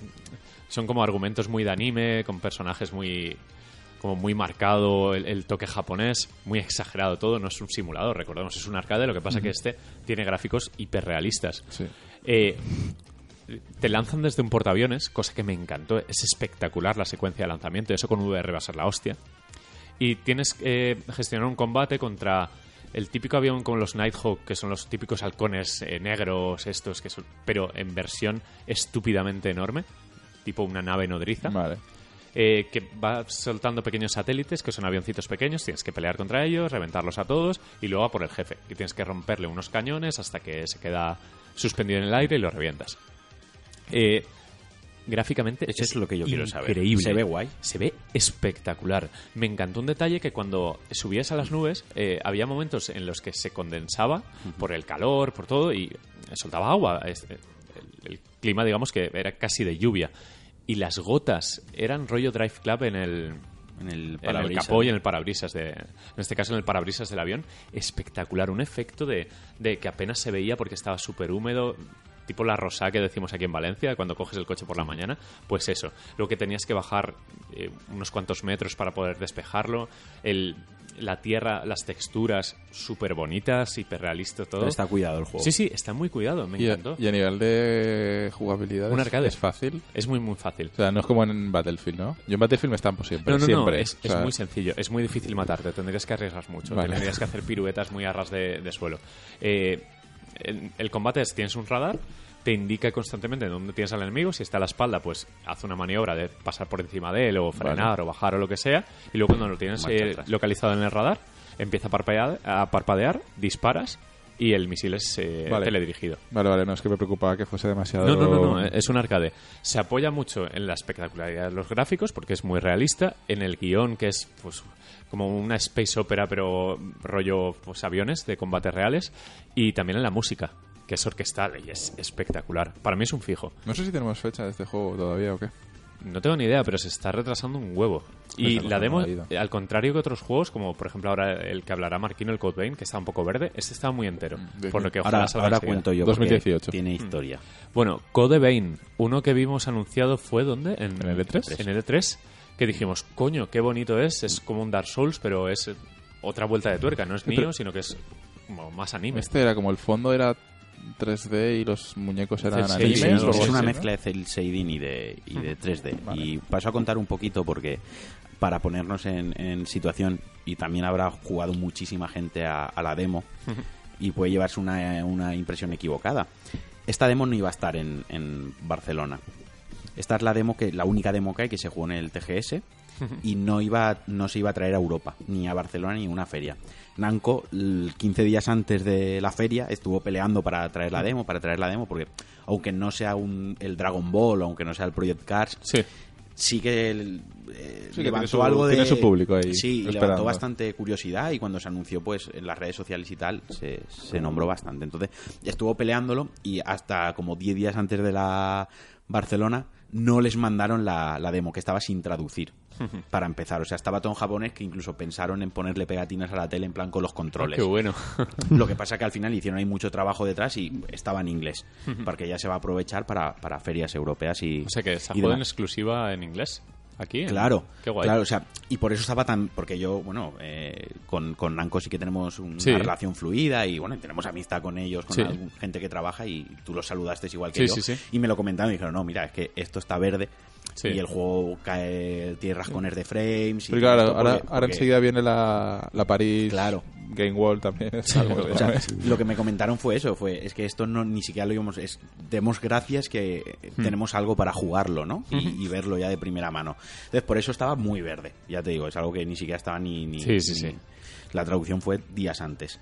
son como argumentos muy de anime, con personajes muy como muy marcado el, el toque japonés, muy exagerado todo, no es un simulador, recordemos, es un arcade, lo que pasa que este tiene gráficos hiperrealistas. Sí. Eh, te lanzan desde un portaaviones, cosa que me encantó, es espectacular la secuencia de lanzamiento, eso con VR va a ser la hostia. Y tienes que eh, gestionar un combate contra el típico avión con los Nighthawk, que son los típicos halcones eh, negros, estos, que son, pero en versión estúpidamente enorme, tipo una nave nodriza Vale. Eh, que va soltando pequeños satélites, que son avioncitos pequeños, tienes que pelear contra ellos, reventarlos a todos y luego a por el jefe. Y tienes que romperle unos cañones hasta que se queda suspendido en el aire y lo revientas. Eh, gráficamente Eso es lo que yo quiero saber. increíble. ¿Se ve guay? Se ve espectacular. Me encantó un detalle que cuando subías a las nubes eh, había momentos en los que se condensaba por el calor, por todo y soltaba agua. El, el clima, digamos que era casi de lluvia. Y las gotas eran rollo Drive Club en el, En el en el capó y en el parabrisas. de, en este caso en el parabrisas del avión. Espectacular un efecto de, de que apenas se veía porque estaba súper húmedo tipo la rosa que decimos aquí en Valencia cuando coges el coche por la mañana pues eso. Lo que tenías que bajar eh, unos cuantos metros para poder despejarlo el, la tierra las texturas súper bonitas hiperrealistas todo Está cuidado el juego. sí sí está muy cuidado me Y a, encantó y a nivel de jugabilidad Un es- arcade. es fácil. es muy muy fácil O sea, no es como en Battlefield, ¿no? Yo en Battlefield me estampo siempre. No, no, siempre. no, es, O es sea, muy sencillo, es muy difícil matarte, tendrías que arriesgar mucho, Vale. tendrías que hacer piruetas muy a ras de, de suelo. Eh, el, el combate es, tienes un radar, te indica constantemente dónde tienes al enemigo, si está a la espalda, pues haz una maniobra de pasar por encima de él o frenar Vale. o bajar o lo que sea, y luego cuando lo tienes eh, localizado en el radar, empieza a parpadear, a parpadear, disparas y el misil es eh, Vale. teledirigido. Vale, vale, no es que me preocupaba que fuese demasiado. No, no, no, no, eh, es un arcade. Se apoya mucho en la espectacularidad de los gráficos porque es muy realista, en el guion que es pues como una space opera pero rollo pues aviones de combates reales y también en la música que es orquestal y es espectacular. Para mí es un fijo. No sé si tenemos fecha de este juego todavía o qué. No tengo ni idea, pero se está retrasando un huevo. Y la demo, la al contrario que otros juegos, como por ejemplo ahora el que hablará Marquino, el Code Vein, que está un poco verde, este está muy entero. ¿De Por lo que ojalá Ahora, salga ahora cuento yo. porque 2018. Tiene historia. Bueno, Code Vein, uno que vimos anunciado fue ¿dónde? En, ¿En el E3? En el E3, que dijimos, coño, qué bonito es, es como un Dark Souls, pero es eh, otra vuelta de tuerca, no es mío, sino que es como más anime. Este era como el fondo era 3D y los muñecos eran Sí, sí, animes. sí, o no, algo es una mezcla de cel shading y de, y de 3D. Vale. Y paso a contar un poquito porque para ponernos en, en situación, y también habrá jugado muchísima gente a, a la demo y puede llevarse una, una impresión equivocada. Esta demo no iba a estar en, en Barcelona. Esta es la demo que la única demo que hay que se jugó en el TGS y no iba no se iba a traer a Europa ni a Barcelona ni a una feria. Namco l- 15 días antes de la feria estuvo peleando para traer la demo, para traer la demo porque aunque no sea un, el Dragon Ball, aunque no sea el Project Cars, Sí, sí que, el- eh, Sí, que levantó su- algo de tiene su público ahí sí esperando. levantó bastante curiosidad y cuando se anunció pues en las redes sociales y tal se, se nombró bastante. Entonces estuvo peleándolo y hasta como 10 días antes de la Barcelona no les mandaron la, la demo que estaba sin traducir para empezar o sea estaba todo en japonés que incluso pensaron en ponerle pegatinas a la tele en plan con los controles qué bueno. lo que pasa que al final hicieron ahí mucho trabajo detrás y estaba en inglés porque ya se va a aprovechar para, para ferias europeas y o sea que se en exclusiva en inglés. Aquí. Claro, Qué guay. claro, o sea, y por eso estaba tan, porque yo, bueno, eh, con, con Namco sí que tenemos una Sí. relación fluida y bueno, tenemos amistad con ellos, con Sí. algún- gente que trabaja y tú los saludaste igual que Sí, yo. sí, sí. Y me lo comentaron y dijeron, no, mira, es que esto está verde Sí. y el juego cae, tiene rascones de frames. Y Pero claro, esto ahora, porque- ahora porque- enseguida viene la, la París Claro. Game Wall también. es algo que O sea, lo que me comentaron fue eso, fue es que esto no ni siquiera lo íbamos, es demos gracias que Hmm. tenemos algo para jugarlo, ¿no? Y, y verlo ya de primera mano. Entonces por eso estaba muy verde, ya te digo, es algo que ni siquiera estaba ni, ni- Sí, sí, ni- la traducción fue días antes.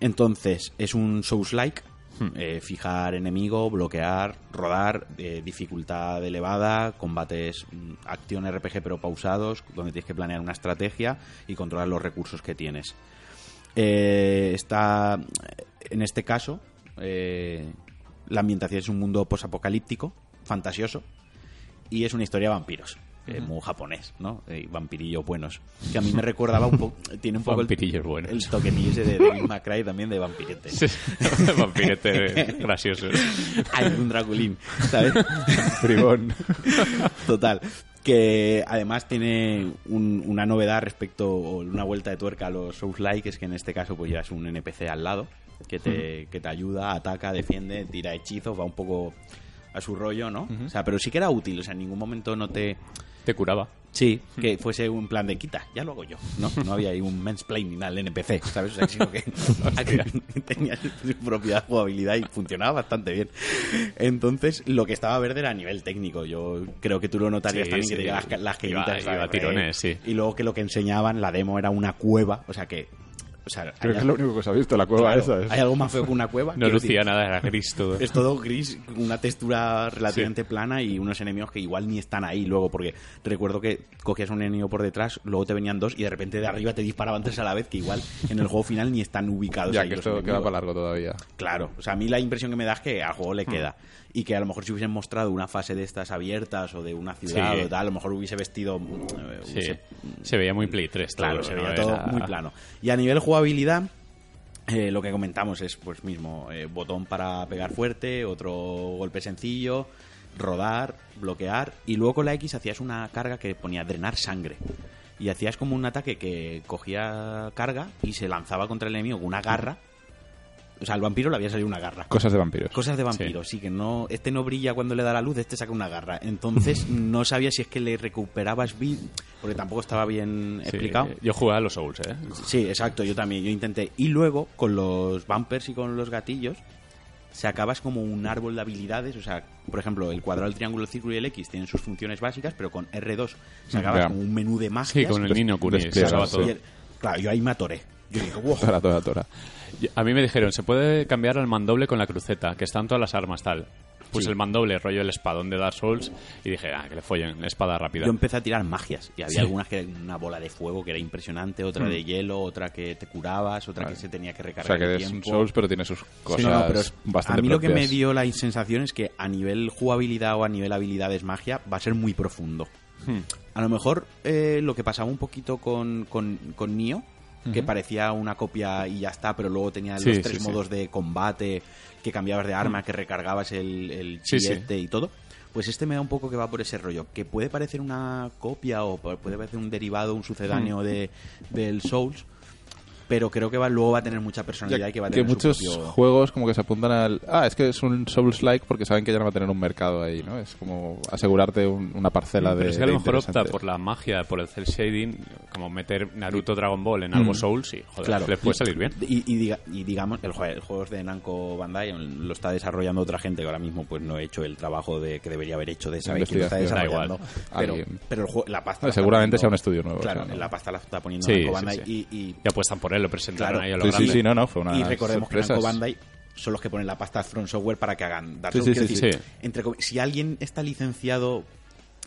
Entonces es un Souls-like. Hmm. eh, fijar enemigo, bloquear, rodar, eh, dificultad elevada, combates, mm, acción RPG pero pausados, donde tienes que planear una estrategia y controlar los recursos que tienes. Eh, está en este caso eh, la ambientación es un mundo posapocalíptico fantasioso y es una historia de vampiros eh, muy japonés no Eh, vampirillos buenos que a mí me recordaba un poco <laughs> tiene un poco el, Vampirillos buenos. el toquetillo ese de May Cry también de vampirete Sí. <laughs> Vampirete gracioso. <laughs> hay un Draculín ¿sabes? Bribón. Total. Que además tiene un- una novedad respecto, o una vuelta de tuerca a los Souls-like, es que en este caso pues llevas un NPC al lado que te, que te ayuda, ataca, defiende, tira hechizos, va un poco a su rollo, ¿no? O sea, pero sí que era útil, o sea, en ningún momento no te... Te curaba. Sí, que fuese un plan de quita, ya lo hago yo, ¿no? No había ahí un mansplaining al NPC, ¿sabes? O sea, sino que <laughs> <laughs> tenía su propia jugabilidad y funcionaba bastante bien. Entonces, lo que estaba verde era a nivel técnico. Yo creo que tú lo notarías Sí, también, sí. que tenía las, las Iba- a tirones, sí. Y luego que lo que enseñaban, la demo era una cueva, o sea que... O sea, Creo hay, que es lo único que se ha visto, la cueva claro, esa. es- ¿hay algo más feo que una cueva? No lucía decir, nada, era gris todo. <laughs> es todo gris, una textura relativamente plana y unos enemigos que igual ni están ahí luego, porque recuerdo que cogías un enemigo por detrás, luego te venían dos y de repente de arriba te disparaban tres a la vez, que igual en el juego final ni están ubicados Ya ahí que los esto queda para largo todavía. Claro, o sea, a mí la impresión que me da es que al juego le queda. Y que a lo mejor si hubiesen mostrado una fase de estas abiertas o de una ciudad Sí. o tal, a lo mejor hubiese vestido... eh, Sí. Se veía muy Play 3. Claro, todo, se ¿no? veía Era- todo muy plano. Y a nivel jugabilidad, eh, lo que comentamos es, pues mismo, eh, botón para pegar fuerte, otro golpe sencillo, rodar, bloquear, y luego con la X hacías una carga que ponía drenar sangre. Y hacías como un ataque que cogía carga y se lanzaba contra el enemigo con una garra. O sea, al vampiro le había salido una garra. Cosas de vampiros. Cosas de vampiros, sí. que no, este no brilla cuando le da la luz, este saca una garra. Entonces <laughs> no sabía si es que le recuperabas vida, porque tampoco estaba bien Sí, explicado. Yo jugué a los Souls, ¿eh? Sí, exacto, yo también, yo intenté. Y luego, con los bumpers y con los gatillos, sacabas como un árbol de habilidades, o sea, por ejemplo, el cuadrado, el triángulo, el círculo y el X tienen sus funciones básicas, pero con R2 sacabas Ya. como un menú de Sí, magias. con el despliegas, usaba sí. todo. Claro, yo ahí me atoré. Yo dije, wow. Tora, tora, tora. A mí me dijeron, se puede cambiar al mandoble con la cruceta, que están todas las armas tal. Pues Sí. el mandoble, rollo el espadón de Dark Souls, y dije, ah, que le follen, espada rápida. Yo empecé a tirar magias y había Sí. algunas que eran una bola de fuego que era impresionante, otra Mm. de hielo, otra que te curabas, otra que se tenía que O recargar sea, que el es un. Souls, pero tiene sus cosas Sí, no, pero es- bastante a mí lo que me dio la sensación es que a nivel jugabilidad o a nivel habilidades magia va a ser muy profundo. Hmm. A lo mejor eh, lo que pasaba un poquito con, con, con Que parecía una copia y ya está, pero luego tenía Sí, los tres sí. modos de combate, que cambiabas de arma, que recargabas el, el chilete y todo. Pues este me da un poco que va por ese rollo, que puede parecer una copia o pu- puede parecer un derivado, un sucedáneo de, del Souls, pero creo que va, luego va a tener mucha personalidad Ya y que va a que tener su muchos propio- juegos como que se apuntan al... Ah, es que es un Souls-like porque saben que ya no va a tener un mercado ahí, ¿no? Es como asegurarte un- una parcela de Pero es que a lo mejor opta por la magia, por el cel shading, como meter Naruto Dragon Ball en algo Souls, y joder, Claro. le puede salir bien. Y, y diga- y digamos, el, el juego es de Namco Bandai, lo está desarrollando otra gente que ahora mismo pues no he hecho el trabajo de que debería haber hecho de saber quién lo está desarrollando. Pero, pero el juego- la pasta. No, la está seguramente poniendo- sea un estudio nuevo, Claro, o sea, no. la pasta la está poniendo Sí, Namco sí, Bandai sí. y- y Y apuestan por lo presentaron Claro. ahí a lo Sí, sí, grande. sí, no, no, fue una y recordemos que. Namco Bandai son los que ponen la pasta Front Software para que hagan Dark Souls. sí, Quiero sí, decir, sí. entre si alguien está licenciado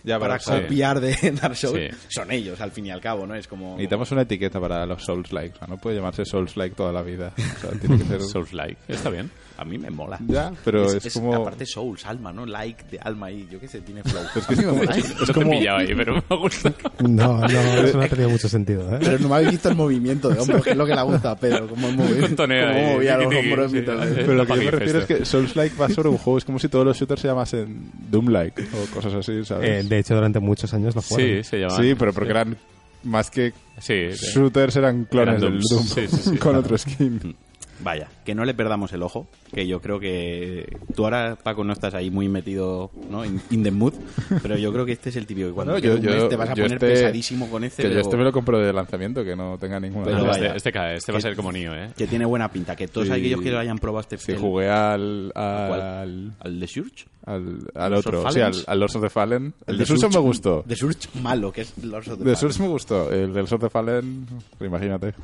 Ya, para copiar de <laughs> Dark Souls, Sí. son ellos, al fin y al cabo, ¿no? Es como... Necesitamos una etiqueta para los Souls-like. O sea, no puede llamarse Souls-like toda la vida. O sea, tiene que ser... <laughs> Souls-like, está bien. A mí me mola. Ya, pero es, como... Aparte Souls, alma, ¿no? Like de alma y yo qué sé, tiene flow. Es que es como... No te como- he pillado ahí, pero me gusta. No, no, eso no ha tenido mucho sentido, ¿eh? Pero no me habéis visto el movimiento de hombros, que es lo que le gusta a Pedro, como movía, ahí, movía los hombros mientras... Pero lo que yo me refiero es que Souls-like va sobre un juego. Es como si todos los shooters se llamasen Doom-like o cosas así, Eh, ¿sabes? de hecho, durante muchos años lo fueron. Sí, se llama. sí, pero porque eran más que Sí, sí. shooters, eran clones Eran del. Doom Sí, sí, sí. <laughs> con otro skin. Vaya, que no le perdamos el ojo, que yo creo que tú ahora, Paco, no estás ahí muy metido ¿no? in, in the mood, pero yo creo que este es el típico que cuando No, yo- un yo- te vas a poner este- pesadísimo con este, Que yo este me lo compro de lanzamiento, que no tenga ninguna... Pero vaya. este, este cae, este va a Que- ser como Nio, ¿eh? que tiene buena pinta, que todos Sí. aquellos que lo hayan probado este Sí, el- jugué al... Al al The Surge. al, al otro, sí, al, al Lords of the Fallen. El, The de Surge me gustó. The Surge malo, que es Lords of the De Fallen. Surge me gustó. El del Lords of the Fallen, pues imagínate. <laughs>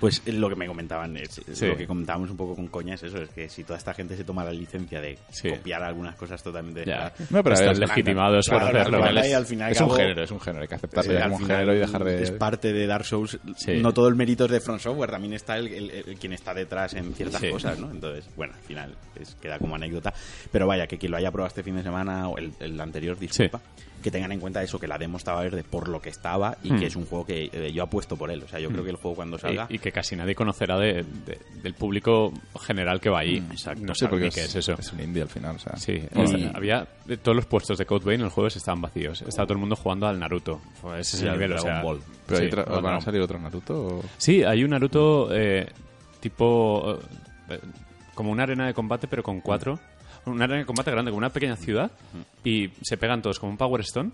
Pues eh, lo que me comentaban, es, Sí. lo que comentábamos un poco con coña es eso, es que si toda esta gente se toma la licencia de Sí. copiar algunas cosas totalmente... Ya. No, pero Están es- legitimados por hacerlo. al fin y al Es un género, es un género. Hay que aceptarlo al como un final género y dejar de... Es parte de Dark Souls. Sí. No todo el mérito es de Front Software, también está el, el- el- quien está detrás en ciertas cosas, ¿no? Entonces, bueno, al final es- queda como anécdota. Pero vaya, que quien lo haya probado este fin de semana o el, el anterior, disculpa, que tengan en cuenta eso, que la demo estaba verde por lo que estaba y Hmm. que es un juego que eh, yo apuesto por él. O sea, yo creo que el juego cuando salga... Y, y que casi nadie conocerá de, de- del público general que va ahí. exacto. No sé porque qué es eso. Es un indie al final, o sea. Sí, había de todos los puestos de Code Vein en el juego estaban vacíos. Estaba todo el mundo jugando al Naruto. Fue Ese es el nivel, o sea, Ball. Pero hay sí, o ¿van a salir otro Naruto? o- Sí, hay un Naruto eh, tipo eh, como una arena de combate pero con cuatro. Una arena de combate grande, como una pequeña ciudad y se pegan todos como un Power Stone,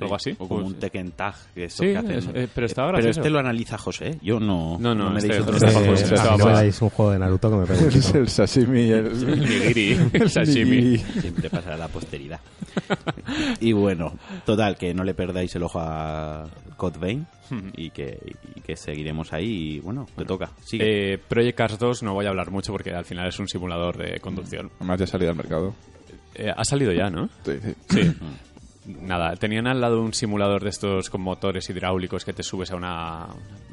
algo así. O como Pues- un Tekken Tag. Que estos Sí, que hacen- es- eh, pero estaba Pero gracioso. este lo analiza José, ¿eh? Yo no, No, no, me este- deis este- no me más- dais un juego de Naruto que me <laughs> un Es el sashimi. <laughs> <laughs> El, El nigiri, el sashimi. nigiri. Siempre pasará a la posteridad. y bueno, total, que no le perdáis el ojo a Code Vein y, que, y que seguiremos ahí. Y bueno, te toca. Sigue. Eh, Project Cars 2 no voy a hablar mucho porque al final es un simulador de conducción. Además ya ha salido al mercado. Eh, ha salido ya, ¿no? Sí, sí. Sí. Nada, tenían al lado un simulador de estos con motores hidráulicos que te subes a una,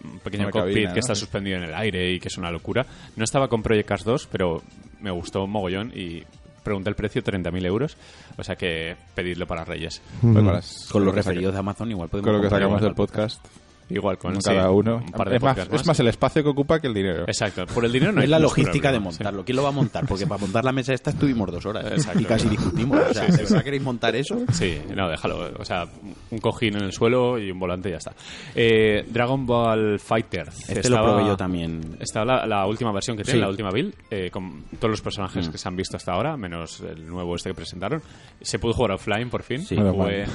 un pequeño Una cockpit cabina, que está suspendido en el aire y que es una locura. No estaba con Project Cars 2, pero me gustó un mogollón y pregunté el precio, 30.000 euros. O sea que pedidlo para Reyes. Pues con las- con los referidos de Amazon igual podemos Con lo que comprar sacamos igual. del podcast. Igual con sí, cada uno. un par de es, más, es más el espacio que ocupa que el dinero. Exacto, por el dinero no <laughs> es la logística de sí. montarlo. ¿Quién lo va a montar? Porque para montar la mesa esta estuvimos dos horas Exacto. y casi discutimos. O sea, ¿de verdad queréis montar eso? Sí, no, déjalo. O sea, un cojín en el suelo y un volante y ya está. Eh, Dragon Ball Fighter. Este lo probé yo también. Está la, la última versión que tiene, Sí. la última build, eh, con todos los Mm. personajes que se han visto hasta ahora, menos el nuevo este que presentaron. Se pudo jugar offline por fin. Sí. Jugué,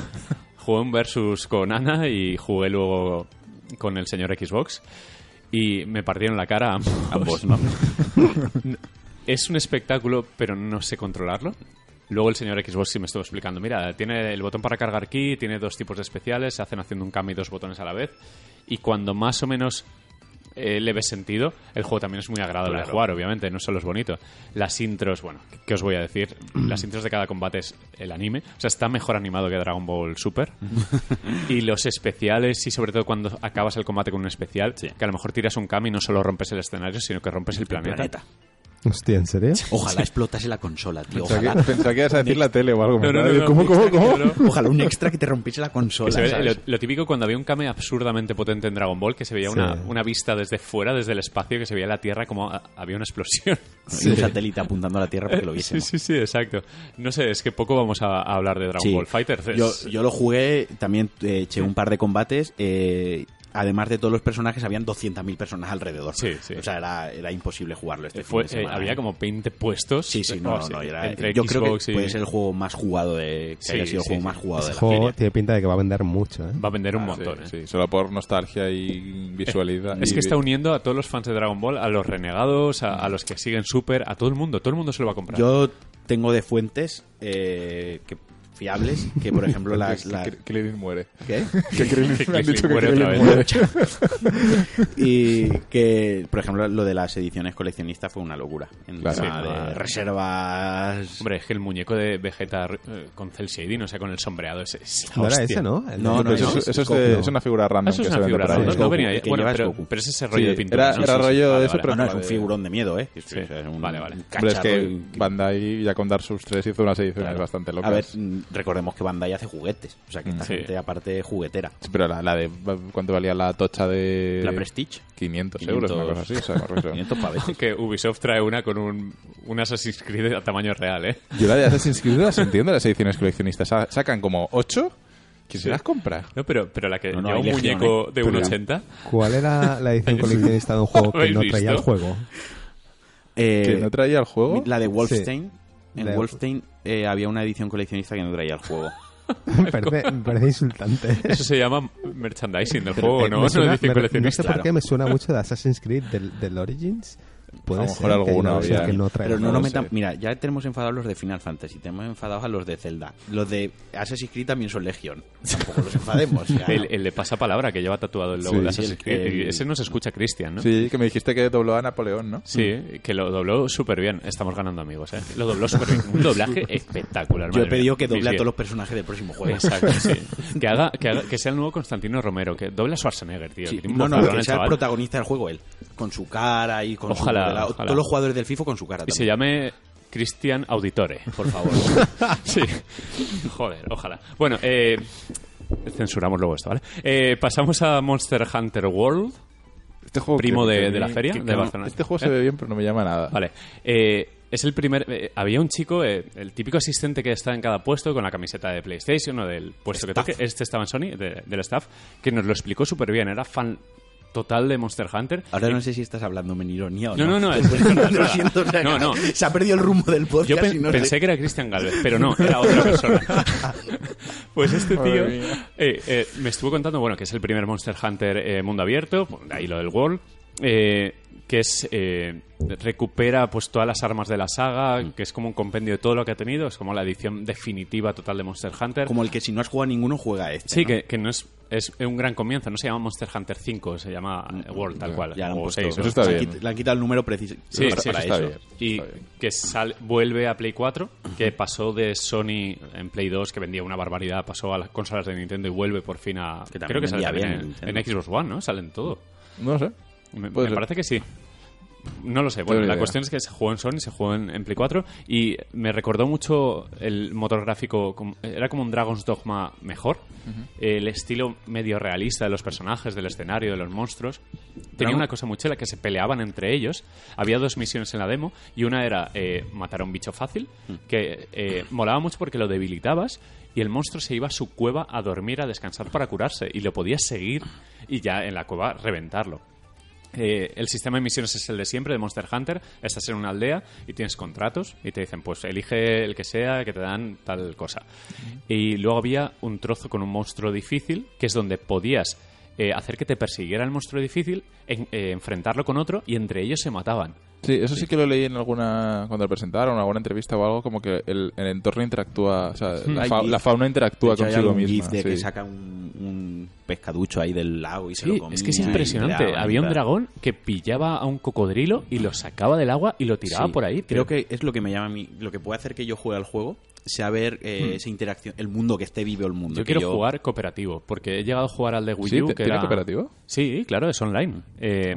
jugué un versus con Ana y jugué luego con el señor Xbox. Y me partieron la cara a ambos. Ambos, ¿no? <laughs> Es un espectáculo, pero no sé controlarlo. Luego el señor Xbox sí me estuvo explicando, mira, tiene el botón para cargar ki, tiene dos tipos de especiales, se hacen haciendo un cambio y dos botones a la vez. Y cuando más o menos eh, le ves sentido, el juego también es muy agradable de jugar, obviamente, no solo es bonito. Las intros, bueno, ¿qué os voy a decir? Las intros de cada combate es el anime, o sea, está mejor animado que Dragon Ball Super. <laughs> y los especiales, y sobre todo cuando acabas el combate con un especial, que a lo mejor tiras un Kami y no solo rompes el escenario, sino que rompes el planeta. planeta. Hostia, ¿en serio? <laughs> Ojalá explotase la consola, tío. Pensaba que, Ojalá, pensaba que ibas a decir la tele o algo. No, no, ¿verdad? no, no, ¿Cómo, cómo, extra, cómo? ojalá un extra que te rompiese la consola. Lo, lo típico cuando había un Kame absurdamente potente en Dragon Ball, que se veía Sí. una, una vista desde fuera, desde el espacio, que se veía la Tierra como a- había una explosión. <laughs> Y un satélite apuntando a la Tierra para que lo Sí, viésemos. sí, sí, exacto. No sé, es que poco vamos a, a hablar de Dragon Sí. Ball Fighter. Es- Yo, yo lo jugué, también eh, eché un par de combates. eh, además de todos los personajes, habían 200.000 personas alrededor. Sí, sí. O sea, era, era imposible jugarlo este fue- fin de eh, había ¿eh? como 20 puestos. Sí, sí, <laughs> Oh, no, no, no, era- entre yo creo que Xbox y- puede ser el juego más jugado de... Que Sí, haya sido el sí, juego sí. más jugado Ese de la juego feria. tiene pinta de que va a vender mucho, ¿eh? Va a vender un Ah, montón, sí, ¿eh? sí, solo por nostalgia y visualidad. Es y- que está uniendo a todos los fans de Dragon Ball, a los renegados, a, a los que siguen Super, a todo el mundo. Todo el mundo se lo va a comprar. Yo tengo de fuentes eh, que, fiables que, por ejemplo, <laughs> las... que, las- que Krillin muere. ¿Qué? <laughs> Que Krillin, Que me han Krillin dicho que muere Krillin otra vez. muere. <laughs> y que, por ejemplo, lo de las ediciones coleccionistas fue una locura. En Claro. tema Sí, de no, reservas... Hombre, es que el muñeco de Vegeta eh, con cel shading, o sea, con el sombreado, es, es la No era hostia. ese, ¿no? El No, de- no, Eso, no, es- eso es, de- es una figura random Eso es que una figura ahí. random, no venía que bueno, pero, pero es ese rollo Sí, de pintura. era- era rollo Vale, eso, pero No, no, es un de- figurón de miedo, ¿eh? Vale, vale. Hombre, es que y- Bandai ya con Dark Souls 3 hizo unas ediciones bastante locas. A ver, recordemos que Bandai hace juguetes. O sea, que esta Sí. gente, aparte, juguetera. Sí, pero la, la de cuánto valía la tocha de La Prestige. 500, euros, una cosa así, o sea, me refiero. 500 pavetes. Que Ubisoft trae una con un, un Assassin's Creed a tamaño real, ¿eh? Yo la de Assassin's Creed las entiendo, las ediciones coleccionistas. Sa- Sacan como 8, ¿quién se las compra? No, pero, pero la que No, no, lleva un legión, muñeco ¿eh? de Pero- 1,80. ¿Cuál era la edición <laughs> coleccionista de un juego que ¿Habéis no traía el visto? juego? Eh, ¿Que no traía el juego? La de Wolfenstein. En de- Wolfenstein eh, había una edición coleccionista que no traía el juego. me, <laughs> parece, me parece insultante. Eso se llama merchandising del Pero, juego, eh, ¿no? No suena- edición me- no coleccionista. sé por qué me suena mucho de Assassin's Creed del, del Origins. Puede A lo mejor ser que hay alguno que no trae Pero no nos sé. metan. Mira, ya tenemos enfadados los de Final Fantasy, tenemos enfadados a los de Zelda. Los de Assassin's Creed también son Legión. Tampoco los enfademos. <laughs> ya. El, el de pasapalabra que lleva tatuado el logo Sí, de Assassin's Creed. el- Ese no se escucha Cristian, ¿no? Sí, que me dijiste que dobló a Napoleón, ¿no? Sí, que lo dobló súper bien. Estamos ganando amigos, ¿eh? Lo dobló súper bien. Un doblaje <laughs> espectacular. Yo he pedido mía. que doble Sí, a sí. todos los personajes del próximo juego. Exacto, sí. <laughs> Que, haga, que, haga- que sea el nuevo Constantino Romero, que doble a Schwarzenegger, tío. Sí, que no, no, que sea el protagonista del juego él. Con su cara y con Ojalá, ojalá. Todos los jugadores del FIFO con su cara Y se llame Cristian Auditore. Por favor. <laughs> Sí. Joder, ojalá. Bueno, eh, censuramos luego esto, ¿vale? Eh, pasamos a Monster Hunter World. Este juego Primo que- de- que- de la feria que- de Barcelona. Este juego ¿Eh? se ve bien, pero no me llama nada. Vale. Eh, es el primer. eh, había un chico, eh, el típico asistente que está en cada puesto con la camiseta de PlayStation o del puesto que toque. Este estaba en Sony, de- del staff, que nos lo explicó súper bien. Era fan total de Monster Hunter. Ahora no sé si estás hablando en ironía o No, no. no, no, <laughs> es- es verdad, es Lo verdad. siento, o sea, No, no. Se ha perdido el rumbo del podcast. Yo pen- y no pensé sé. que era Cristian Galvez, pero no, era otra <laughs> persona. <laughs> pues este tío eh, eh, me estuvo contando, bueno, que es el primer Monster Hunter eh, mundo abierto, de ahí lo del World, eh, que es eh, recupera pues todas las armas de la saga, Mm. que es como un compendio de todo lo que ha tenido, es como la edición definitiva total de Monster Hunter. Como el que si no has jugado a ninguno, juega este. Sí, ¿no? que, que no es, es un gran comienzo, no se llama Monster Hunter 5, se llama eh, World tal cual. Ya lo han o puesto. 6, Eso está le han bien. Le han quitado el número preciso Sí, para, sí, para eso está eso. bien. y Está bien. que sal- vuelve a Play 4, que pasó de Sony en Play 2, que vendía una barbaridad, pasó a las consolas de Nintendo y vuelve por fin a... Que creo que sale bien en, Xbox One, ¿no? Salen todo. No lo sé. Me, ser. parece que sí. No lo sé. Bueno, la idea. cuestión es que se jugó en Sony, se jugó en, en Play 4 y me recordó mucho el motor gráfico. Era como un Dragon's Dogma mejor. El estilo medio realista de los personajes, del escenario, de los monstruos. Tenía una cosa muy chula que se peleaban entre ellos. Había dos misiones en la demo y una era eh, matar a un bicho fácil, que eh, molaba mucho porque lo debilitabas y el monstruo se iba a su cueva a dormir, a descansar para curarse y lo podías seguir y ya en la cueva reventarlo. Eh, el sistema de misiones es el de siempre de Monster Hunter. Estás en una aldea y tienes contratos y te dicen, pues elige el que sea, que te dan tal cosa. Y luego había un trozo con un monstruo difícil, que es donde podías eh, hacer que te persiguiera el monstruo difícil, en- eh, enfrentarlo con otro y entre ellos se mataban. Sí, eso sí que lo leí en alguna. Cuando lo presentaron, en alguna entrevista o algo, como que el, el entorno interactúa. O sea, la, Hay fa- GIF. la fauna interactúa hecho, hay consigo algún misma. GIF de que saca un, un pescaducho ahí del lago y se lo comía. es que es impresionante. Había un dragón que pillaba a un cocodrilo y lo sacaba del agua y lo tiraba Sí, por ahí. Creo pero- que es lo que me llama a mí, lo que puede hacer que yo juegue al juego, sea ver eh, esa interacción, el mundo que esté vivo el mundo. Hmm. Yo quiero jugar cooperativo, porque he llegado a jugar al de Wii ¿Sí? U. ¿Te- que ¿Tiene era- cooperativo? Sí, claro, es online. Eh,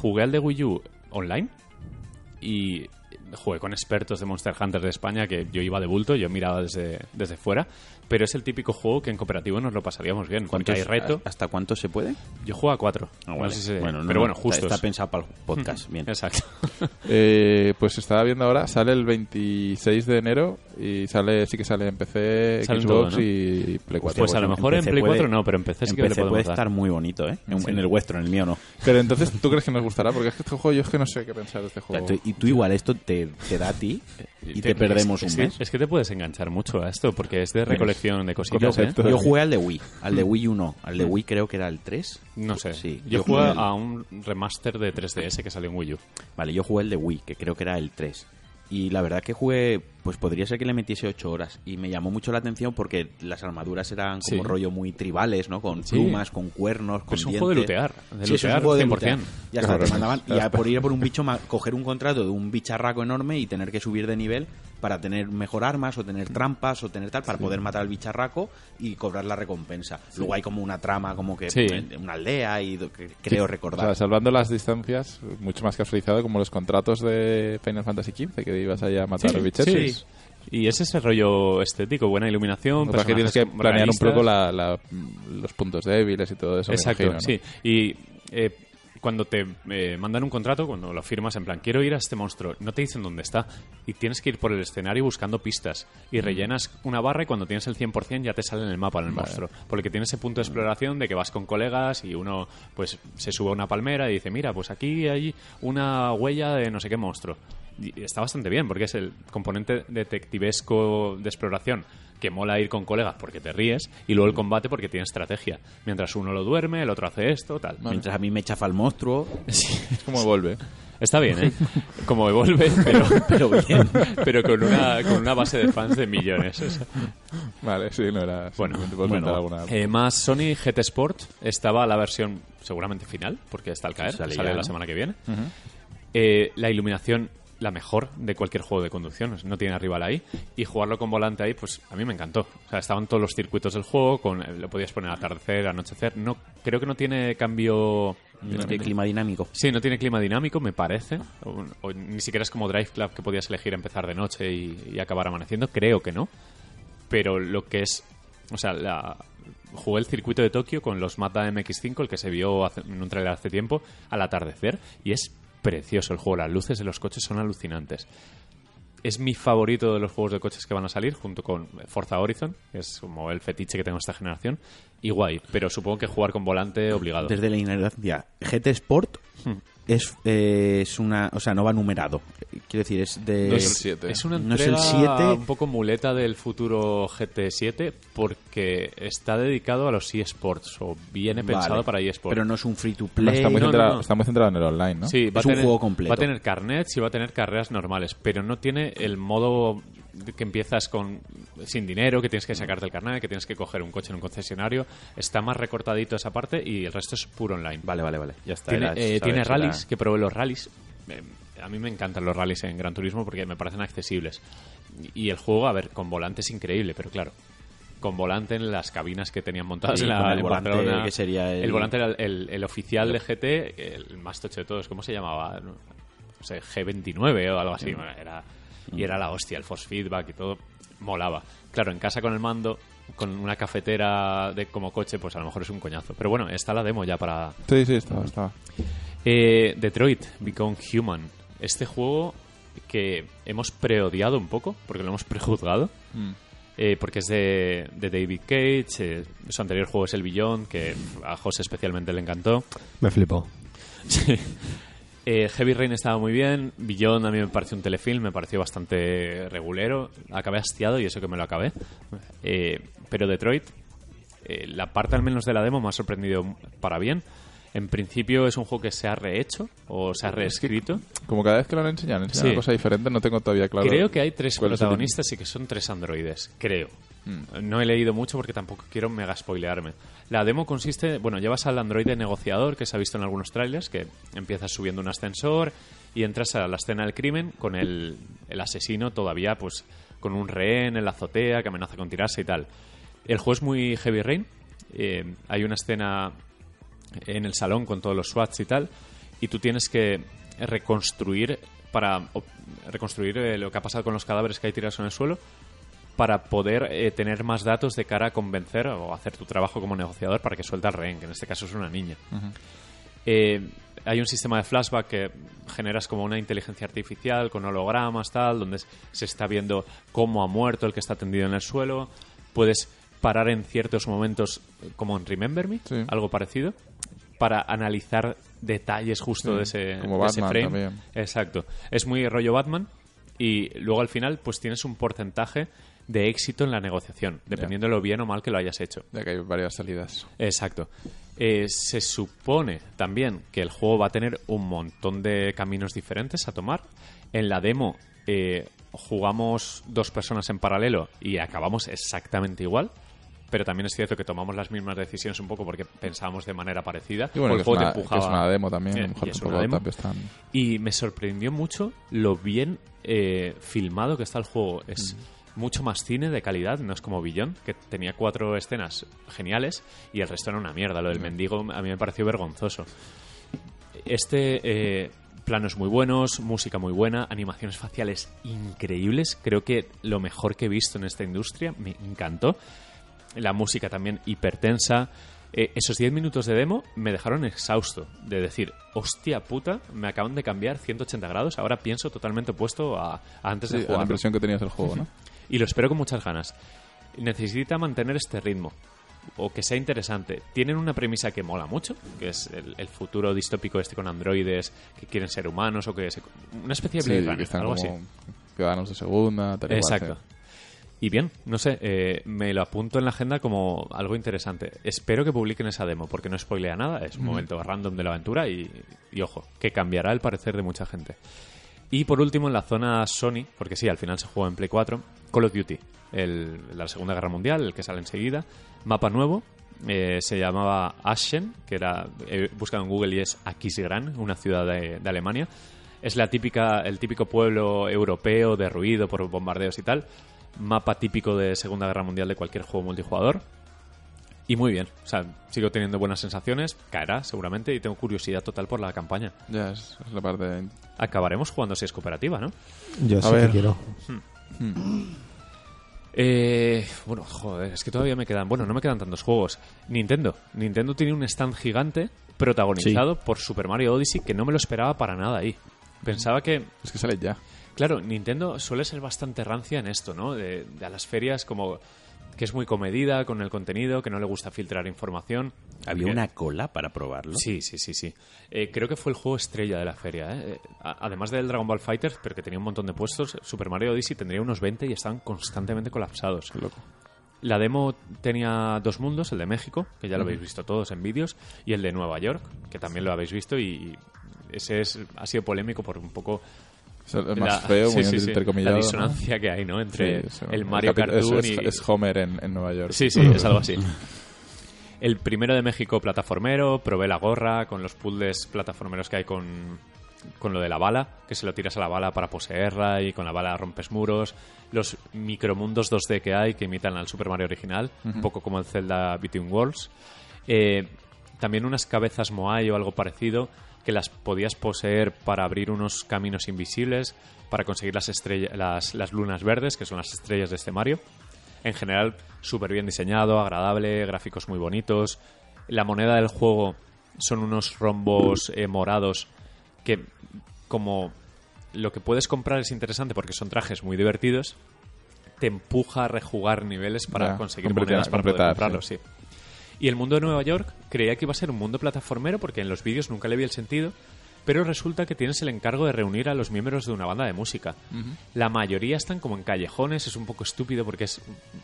Jugué al de Wii U online y jugué con expertos de Monster Hunter de España que yo iba de bulto, yo miraba desde, desde fuera, pero es el típico juego que en cooperativo nos lo pasaríamos bien. Porque ¿Cuántos- hay reto. ¿Hasta cuánto se puede? Yo juego a cuatro. Ah, No vale. sé si Bueno, no, pero no, bueno, está- justo. Está, pensado para el podcast, <laughs> bien. Exacto. <laughs> Eh, pues estaba viendo ahora, sale el 26 de enero y sale sí que sale en PC, Sale en Xbox todo, ¿no? y Play 4. Pues a lo en mejor en PC Play puede- 4 no, pero en PC sí en que le PC podemos puede dar. estar muy bonito, ¿eh? En, Sí. en el vuestro, en el mío no. <laughs> Pero entonces, ¿tú crees que nos gustará? Porque es que este juego yo es que no sé qué pensar de este juego. Tú- Y tú igual esto te, te da a ti y te, perdemos es, un es mes. es que te puedes enganchar mucho a esto, porque es de recolección de cositas, ¿eh? Yo jugué al de Wii, al de Wii 1, al de Wii creo que era el 3. No sé. Sí, yo yo jugué jugué el- a un remaster de 3DS que salió en Wii U. Vale, yo jugué el de Wii, que creo que era el 3. Y la verdad que jugué, pues podría ser que le metiese 8 horas. Y me llamó mucho la atención porque las armaduras eran como Sí. rollo muy tribales, ¿no? Con Sí. plumas, con cuernos, con es un juego de dientes. lootear, de Sí, es un lootear juego de 100%. lootear. Ya está, Claro. te mandaban, y a <laughs> por ir a por un bicho, coger un contrato de un bicharraco enorme y tener que subir de nivel para tener mejor armas o tener trampas o tener tal, para poder matar al bicharraco y cobrar la recompensa. Luego hay como una trama, como que Sí. una aldea y que creo O recordar. sea, salvando las distancias, mucho más casualizado como los contratos de Final Fantasy XV, que ibas allá a matar Sí, bichetes. sí. Y es ese rollo estético, buena iluminación. Lo que pasa es que tienes que planear un poco la- la- los puntos débiles y todo eso. Exacto, imagino, ¿no? sí. Y eh, cuando te eh, mandan un contrato, cuando lo firmas en plan, quiero ir a este monstruo, no te dicen dónde está. Y tienes que ir por el escenario buscando pistas. Mm. Y rellenas una barra y cuando tienes el 100% ya te sale en el mapa en el monstruo. Porque tiene ese punto de exploración de que vas con colegas y uno pues se sube a una palmera y dice, mira, pues aquí hay una huella de no sé qué monstruo. Y está bastante bien porque es el componente detectivesco de exploración que mola ir con colegas porque te ríes y luego el combate porque tiene estrategia. Mientras uno lo duerme, el otro hace esto, tal. Mientras a mí me chafa el monstruo, <laughs> Es como vuelve. Está bien, ¿eh? <laughs> Como Evolve, pero, <laughs> pero bien. pero con, una, con una base de fans de millones. Vale, sí, no era. Bueno, bueno, alguna- Eh, más Sony GT Sport estaba la versión seguramente final, porque está al caer, Sale la ¿no? semana que viene. Eh, la iluminación, la mejor de cualquier juego de conducción, no tiene rival ahí. Y jugarlo con volante ahí, pues a mí me encantó. O sea, estaban todos los circuitos del juego, con, eh, lo podías poner atardecer, anochecer. No, creo que no tiene cambio. de clima dinámico. Sí, no tiene clima dinámico, me parece. O, o ni siquiera es como Drive Club que podías elegir empezar de noche y, y acabar amaneciendo. Creo que no. Pero lo que es. O sea, la, jugué el circuito de Tokio con los Mazda MX5, el que se vio hace- en un trailer hace tiempo, al atardecer. Y es precioso el juego. Las luces de los coches son alucinantes. Es mi favorito de los juegos de coches que van a salir, junto con Forza Horizon, que es como el fetiche que tengo esta generación. Y guay, pero supongo que jugar con volante obligado. Desde la ignorancia, GT Sport es, eh, es una. O sea, no va numerado. Quiero decir, es de. No es el 7. Es una No es el 7. un poco muleta del futuro GT7 porque está dedicado a los eSports o viene pensado para eSports. Pero no es un free to No, play. está, muy no, no, centrado, no. está muy centrado en el online, ¿no? Sí, va Es a un tener, juego completo. Va a tener carnets y va a tener carreras normales, pero no tiene el modo que empiezas con sin dinero, que tienes que sacarte el carnet, que tienes que coger un coche en un concesionario. Está más recortadito esa parte y el resto es puro online. Vale, vale, vale. Ya está. Tiene, era- eh, era- rallies, que probé los rallies. Eh, a mí me encantan los rallies en Gran Turismo porque me parecen accesibles. Y el juego, a ver, con volante es increíble, pero claro, con volante en las cabinas que tenían montadas Sí, en la el en volante Barcelona. que sería el- volante era el, el- el oficial de GT, el más tocho de todos. ¿Cómo se llamaba? No sé, G29 o algo así. Bueno, era, y era la hostia, el force feedback y todo. Molaba. Claro, en casa con el mando, con una cafetera de como coche, pues a lo mejor es un coñazo. Pero bueno, está la demo ya para, Sí, sí, estaba. estaba. eh, Detroit, Become Human. Este juego que hemos preodiado un poco, porque lo hemos prejuzgado. eh, porque es de, de David Cage. eh, su anterior juego es El Billón, que a José especialmente le encantó. Me flipó. <laughs> Sí. Eh, Heavy Rain estaba muy bien. Billón a mí me pareció un telefilm, me pareció bastante regulero. Acabé hastiado y eso que me lo acabé. Eh, pero Detroit, eh, la parte al menos de la demo me ha sorprendido para bien. En principio es un juego que se ha rehecho o se ha reescrito. Como cada vez que lo han enseñado, enseñan Sí. una cosa diferente, no tengo todavía claro. Creo que hay tres protagonistas y que son tres androides. Creo. No he leído mucho porque tampoco quiero mega spoilearme. La demo consiste, bueno, llevas al androide negociador que se ha visto en algunos trailers, que empiezas subiendo un ascensor y entras a la escena del crimen con el, el asesino todavía, pues, con un rehén en la azotea que amenaza con tirarse y tal. El juego es muy heavy rain. eh, hay una escena en el salón con todos los SWATs y tal, y tú tienes que reconstruir para reconstruir eh, lo que ha pasado con los cadáveres que hay tirados en el suelo para poder eh, tener más datos de cara a convencer o hacer tu trabajo como negociador para que suelta al rehén, que en este caso es una niña. Eh, hay un sistema de flashback que generas como una inteligencia artificial con hologramas, tal, donde se está viendo cómo ha muerto el que está tendido en el suelo. Puedes parar en ciertos momentos, eh, como en Remember Me, Sí. algo parecido, para analizar detalles justo Sí, de ese, como de ese Batman frame. también. Exacto. Es muy rollo Batman y luego al final pues tienes un porcentaje de éxito en la negociación, dependiendo de lo bien o mal que lo hayas hecho. Ya que hay varias salidas. Exacto. Eh, se supone también que el juego va a tener un montón de caminos diferentes a tomar. En la demo eh, jugamos dos personas en paralelo y acabamos exactamente igual. Pero también es cierto que tomamos las mismas decisiones un poco porque pensábamos de manera parecida. Y bueno, el es, juego una, te que es empujaba. una demo también. Eh, a lo mejor y es tampoco una demo. tampoco es tan- Y me sorprendió mucho lo bien eh, filmado que está el juego. Es mucho más cine de calidad, no es como Billón, que tenía cuatro escenas geniales y el resto era una mierda. Lo del mendigo a mí me pareció vergonzoso. Este eh, planos muy buenos, música muy buena, animaciones faciales increíbles. Creo que lo mejor que he visto en esta industria, me encantó. La música también hipertensa. Eh, esos 10 minutos de demo me dejaron exhausto de decir, hostia puta, me acaban de cambiar 180 grados, ahora pienso totalmente opuesto a, a antes Sí, de la impresión que tenías del juego, ¿no? <laughs> Y lo espero con muchas ganas. Necesita mantener este ritmo o que sea interesante. Tienen una premisa que mola mucho, que es el, el futuro distópico este con androides que quieren ser humanos o que se- una especie de Sí, están algo como así. ciudadanos de segunda, tal Exacto. Y bien, no sé, eh, me lo apunto en la agenda como algo interesante. Espero que publiquen esa demo, porque no spoilea nada, es un momento random de la aventura y, y ojo, que cambiará el parecer de mucha gente. Y por último, en la zona Sony, porque sí, al final se juega en Play 4, Call of Duty, el, la Segunda Guerra Mundial, el que sale enseguida, mapa nuevo, eh, se llamaba Aschen, que era, he buscado en Google y es Aquisgrán, una ciudad de, de Alemania. Es la típica, el típico pueblo europeo derruido por bombardeos y tal. Mapa típico de Segunda Guerra Mundial de cualquier juego multijugador. Y muy bien, o sea, sigo teniendo buenas sensaciones, caerá seguramente y tengo curiosidad total por la campaña. Ya, es, es la parte... Acabaremos jugando si es cooperativa, ¿no? Yo A sí ver. que quiero. Eh, bueno, joder, es que todavía me quedan. Bueno, no me quedan tantos juegos. Nintendo. Nintendo tiene un stand gigante protagonizado por Super Mario Odyssey que no me lo esperaba para nada ahí. Pensaba que. Es que sale ya. Claro, Nintendo suele ser bastante rancia en esto, ¿no? De, de a las ferias como que es muy comedida con el contenido, que no le gusta filtrar información. Había Que- una cola para probarlo. Sí, sí, sí, sí. Eh, creo que fue el juego estrella de la feria. ¿eh? Eh, además del Dragon Ball Fighter, pero que tenía un montón de puestos, Super Mario Odyssey tendría unos 20 y estaban constantemente colapsados. Qué loco. La demo tenía dos mundos, el de México, que ya lo habéis visto todos en vídeos, y el de Nueva York, que también lo habéis visto y ese es, ha sido polémico por un poco Es el el la- más feo, <laughs> muy sí, sí, la disonancia que hay, ¿no? Entre Sí, el Mario es- Cartoon es, y... es Homer en, en Nueva York. Sí, sí, es algo así. <laughs> El primero de México plataformero, probé la gorra con los puzzles plataformeros que hay con, con lo de la bala, que se lo tiras a la bala para poseerla y con la bala rompes muros. Los micromundos 2D que hay que imitan al Super Mario original, un poco como el Zelda Between Worlds. Eh, también unas cabezas Moai o algo parecido que las podías poseer para abrir unos caminos invisibles, para conseguir las, estrella- las, las lunas verdes, que son las estrellas de este Mario. En general, súper bien diseñado, agradable, gráficos muy bonitos. La moneda del juego son unos rombos eh, morados que, como lo que puedes comprar es interesante porque son trajes muy divertidos, te empuja a rejugar niveles para conseguir monedas para poder comprarlos, sí. sí. Y el mundo de Nueva York creía que iba a ser un mundo plataformero porque en los vídeos nunca le vi el sentido, pero resulta que tienes el encargo de reunir a los miembros de una banda de música. La mayoría están como en callejones, es un poco estúpido porque es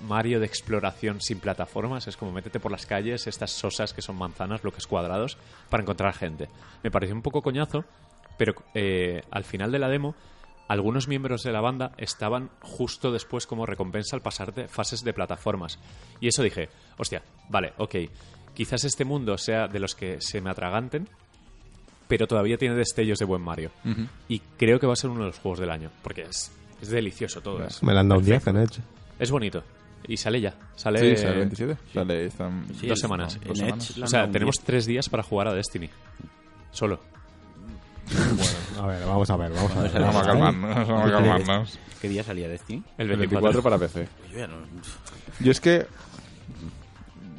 Mario de exploración sin plataformas, es como métete por las calles, estas sosas que son manzanas, bloques cuadrados, para encontrar gente. Me pareció un poco coñazo, pero eh, al final de la demo algunos miembros de la banda estaban justo después como recompensa al pasar de fases de plataformas. Y eso dije, hostia, vale, ok, quizás este mundo sea de los que se me atraganten, pero todavía tiene destellos de buen Mario. Y creo que va a ser uno de los juegos del año, porque es, es delicioso todo. Es, Me le han dado un 10 perfecto. en Edge. es bonito. Y sale ya. Sale, Sí, sale el 27. Sale, están- Sí, dos semanas. Dos semanas. O sea, tenemos 10. tres días para jugar a Destiny. Solo. A ver, vamos a ver, vamos a ver. Vamos a calmarnos, vamos a calmarnos. ¿Qué día salía Destiny? El El 24. 24 para PC. Yo ya no... Yo es que.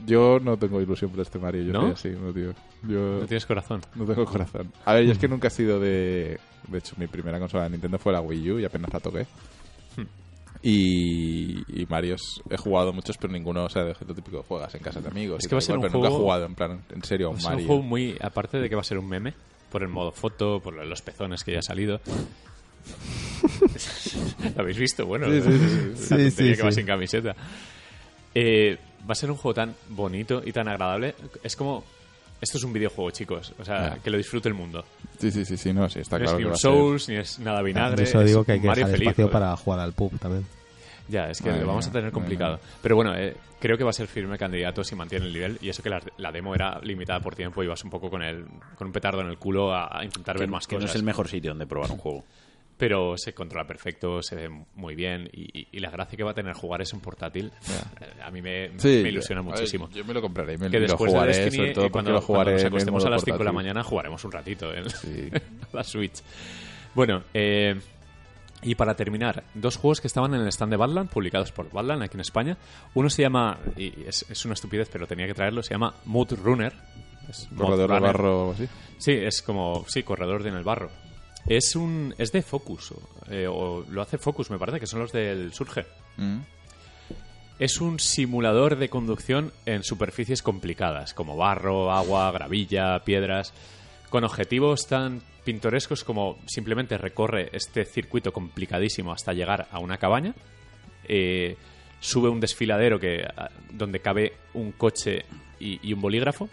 Yo no tengo ilusión por este Mario. Yo ¿No? soy así, no, tío. Yo No tienes corazón. no tengo corazón. A ver, yo es que nunca he sido de. De hecho, mi primera consola de Nintendo fue la Wii U y apenas la toqué. Hmm. Y, y Marios he jugado muchos, pero ninguno, o sea, de lo típico juegas en casa de amigos. Es que va a ser igual, un pero nunca he juego- jugado en plan, en serio, a un Es un Mario. juego muy. Aparte de que va a ser un meme, por el modo foto, por los pezones que ya ha salido. <laughs> ¿Lo habéis visto? Bueno, Sí, sí, sí, sí. la Sí, tontería sí, que va sin camiseta. Eh, va a ser un juego tan bonito y tan agradable. Es como. Esto es un videojuego, chicos. O sea, que lo disfrute el mundo. Sí, sí, sí, sí, no, sí, está no claro es ni que un a ser. Souls, ni es nada vinagre. Yo solo digo es que hay que Mario dejar feliz, espacio para jugar al pub también. Ya, es que Madre lo vamos a tener complicado. mía. Pero bueno, eh, creo que va a ser firme candidato si mantiene el nivel. Y eso que la, la demo era limitada por tiempo y vas un poco con, el, con un petardo en el culo a, a intentar Que, ver más que no cosas. es el mejor sitio donde probar un juego. Pero se controla perfecto, se ve muy bien. Y, y- y la gracia que va a tener jugar es un portátil. eh, A mí me, Sí, me ilusiona ver, muchísimo. yo me lo compraré y me que lo después jugaré, de Destiny, sobre todo eh, porque cuando, lo jugaré cuando nos acostemos a las 5 de la mañana, jugaremos un ratito en Sí. <laughs> la Switch. Bueno, eh, y para terminar, dos juegos que estaban en el stand de Badland, publicados por Badland aquí en España. Uno se llama, y es, es una estupidez, pero tenía que traerlo, se llama Mood Runner. Es Corredor de barro, así. Sí, es como, sí, corredor de en el barro. Es un es de Focus, o, eh, o lo hace Focus, me parece, que son los del Surge. Mm. Es un simulador de conducción en superficies complicadas, como barro, agua, gravilla, piedras, con objetivos tan pintorescos como simplemente recorre este circuito complicadísimo hasta llegar a una cabaña, eh, sube un desfiladero que, donde cabe un coche y, un bolígrafo,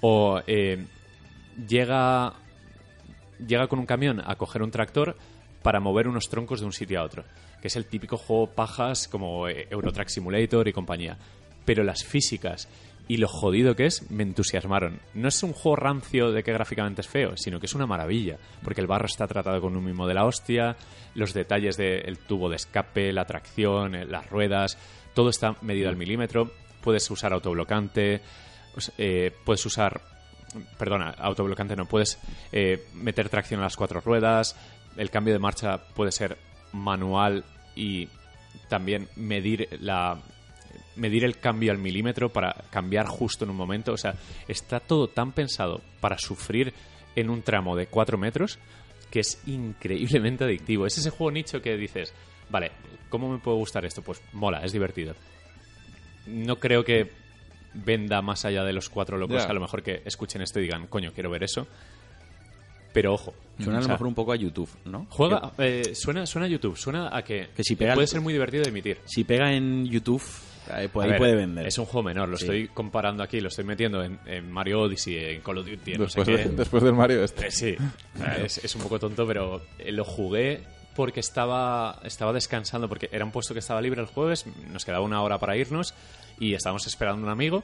o eh, llega, llega con un camión a coger un tractor para mover unos troncos de un sitio a otro, que es el típico juego pajas como eh, Eurotrack Simulator y compañía. Pero las físicas y lo jodido que es me entusiasmaron. No es un juego rancio de que gráficamente es feo, sino que es una maravilla, porque el barro está tratado con un mimo de la hostia, los detalles del tubo de escape, la tracción, eh, las ruedas, todo está medido al milímetro. Puedes usar autoblocante, eh, puedes usar perdona, autoblocante no, puedes eh, meter tracción a las cuatro ruedas, el cambio de marcha puede ser manual y también medir la medir el cambio al milímetro para cambiar justo en un momento, o sea, está todo tan pensado para sufrir en un tramo de 4 metros que es increíblemente adictivo. Es ese juego nicho que dices, vale, ¿cómo me puede gustar esto? Pues mola, es divertido. No creo que venda más allá de los cuatro locos, Ya. a lo mejor que escuchen esto y digan, coño, quiero ver eso. Pero ojo. Suena a lo mejor un poco a YouTube, ¿no? Juega, eh, suena, suena a YouTube, suena a que, Que si pega puede el- ser muy divertido de emitir. Si pega en YouTube, ahí, A ahí ver, puede vender. Es un juego menor, lo Sí. estoy comparando aquí, lo estoy metiendo en, en Mario Odyssey, en Call of Duty, en no sé Después, qué. de- después del Mario este. Eh, sí, es, es un poco tonto, pero eh, lo jugué porque estaba, estaba descansando, porque era un puesto que estaba libre el jueves, nos quedaba una hora para irnos y estábamos esperando a un amigo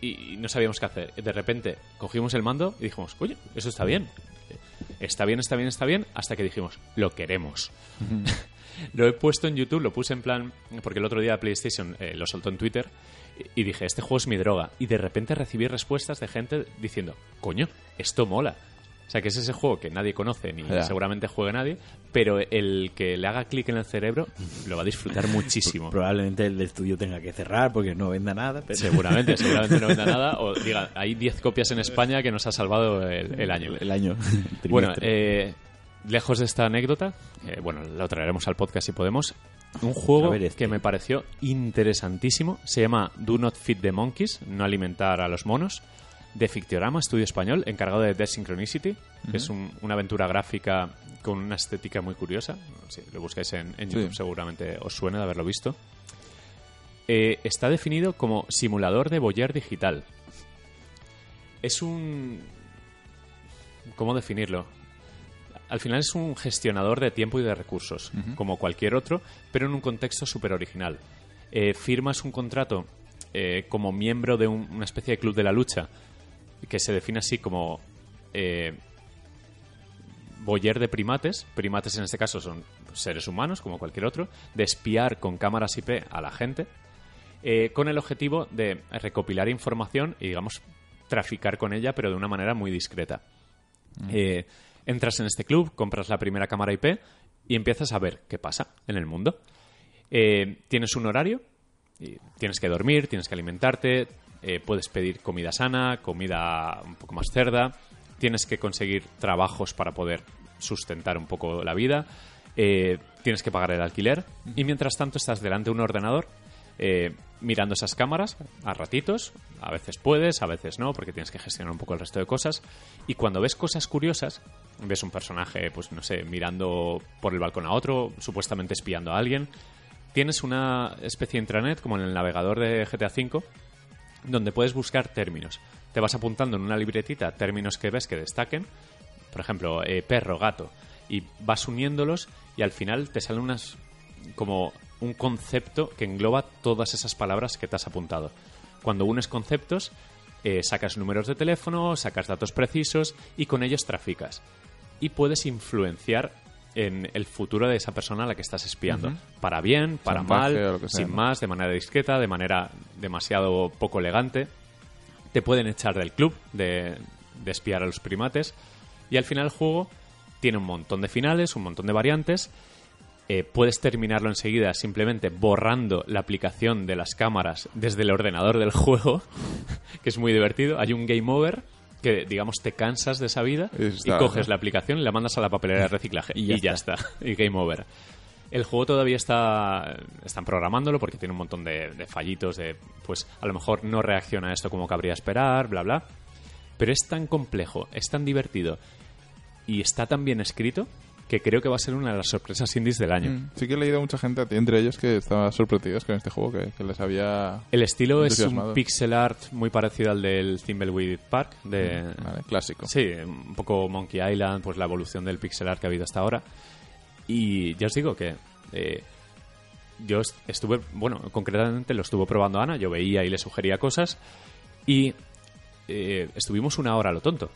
y, y no sabíamos qué hacer. De repente cogimos el mando y dijimos, oye, eso está bien. Está bien, está bien, está bien, hasta que dijimos, lo queremos. Lo he puesto en YouTube, lo puse en plan, porque el otro día PlayStation eh, lo soltó en Twitter y dije, este juego es mi droga. Y de repente recibí respuestas de gente diciendo, coño, esto mola. O sea, que es ese juego que nadie conoce ni Ya. seguramente juegue nadie, pero el que le haga clic en el cerebro lo va a disfrutar muchísimo. <laughs> Probablemente el estudio tenga que cerrar porque no venda nada. Pero... Seguramente, <laughs> seguramente no venda nada. O diga, hay 10 copias en España que nos ha salvado el, el año. El año. <laughs> el Bueno, eh, lejos de esta anécdota, eh, bueno, lo traeremos al podcast si podemos. Un juego ver este. que me pareció interesantísimo se llama Do Not Feed the Monkeys, no alimentar a los monos, de Fictiorama, estudio español, encargado de Desynchronicity, que es un- una aventura gráfica con una estética muy curiosa. Si lo buscáis en, en Sí. YouTube seguramente os suena de haberlo visto. Eh, está definido como simulador de boyer digital. Es un... ¿Cómo definirlo? Al final es un gestionador de tiempo y de recursos, como cualquier otro, pero en un contexto súper original. Eh, firmas un contrato eh, como miembro de un- una especie de club de la lucha que se define así como eh, boyer de primates. Primates en este caso son seres humanos, como cualquier otro, de espiar con cámaras IP a la gente, eh, con el objetivo de recopilar información y, digamos, traficar con ella, pero de una manera muy discreta. Eh, entras en este club, compras la primera cámara IP y empiezas a ver qué pasa en el mundo. Eh, tienes un horario, tienes que dormir, tienes que alimentarte, eh, puedes pedir comida sana, comida un poco más cerda, tienes que conseguir trabajos para poder sustentar un poco la vida, eh, tienes que pagar el alquiler y mientras tanto estás delante de un ordenador eh, mirando esas cámaras a ratitos, a veces puedes, a veces no, porque tienes que gestionar un poco el resto de cosas y cuando ves cosas curiosas, ves un personaje, pues no sé, mirando por el balcón a otro, supuestamente espiando a alguien, tienes una especie de intranet como en el navegador de GTA V donde puedes buscar términos. Te vas apuntando en una libretita términos que ves que destaquen, por ejemplo, eh, perro, gato, y vas uniéndolos y al final te salen unas como un concepto que engloba todas esas palabras que te has apuntado. Cuando unes conceptos, eh, sacas números de teléfono, sacas datos precisos y con ellos traficas. Y puedes influenciar en el futuro de esa persona a la que estás espiando. Para bien, para mal, sea, sin ¿no? más, de manera discreta, de manera demasiado poco elegante. Te pueden echar del club de, de espiar a los primates. Y al final el juego tiene un montón de finales, un montón de variantes. Eh, puedes terminarlo enseguida simplemente borrando la aplicación de las cámaras desde el ordenador del <laughs> juego, que es muy divertido. Hay un game over que, digamos, te cansas de esa vida Y coges ¿no? la aplicación y la mandas a la papelera de reciclaje. y, ya, está. <laughs> Y game over. El juego todavía está. Están programándolo porque tiene un montón de, de fallitos, de. Pues a lo mejor no reacciona a esto como cabría esperar, bla, bla. Pero es tan complejo, es tan divertido y está tan bien escrito que creo que va a ser una de las sorpresas indies del año. Mm. Sí que he leído mucha gente, a entre ellos, que estaban sorprendidos con este juego, que, que les había... El estilo es un pixel art muy parecido al del Thimbleweed Park, de, Vale, clásico. Sí, un poco Monkey Island, pues la evolución del pixel art que ha habido hasta ahora. Y ya os digo que eh, yo est- estuve, bueno, concretamente lo estuvo probando Ana, yo veía y le sugería cosas y eh, estuvimos una hora a lo tonto.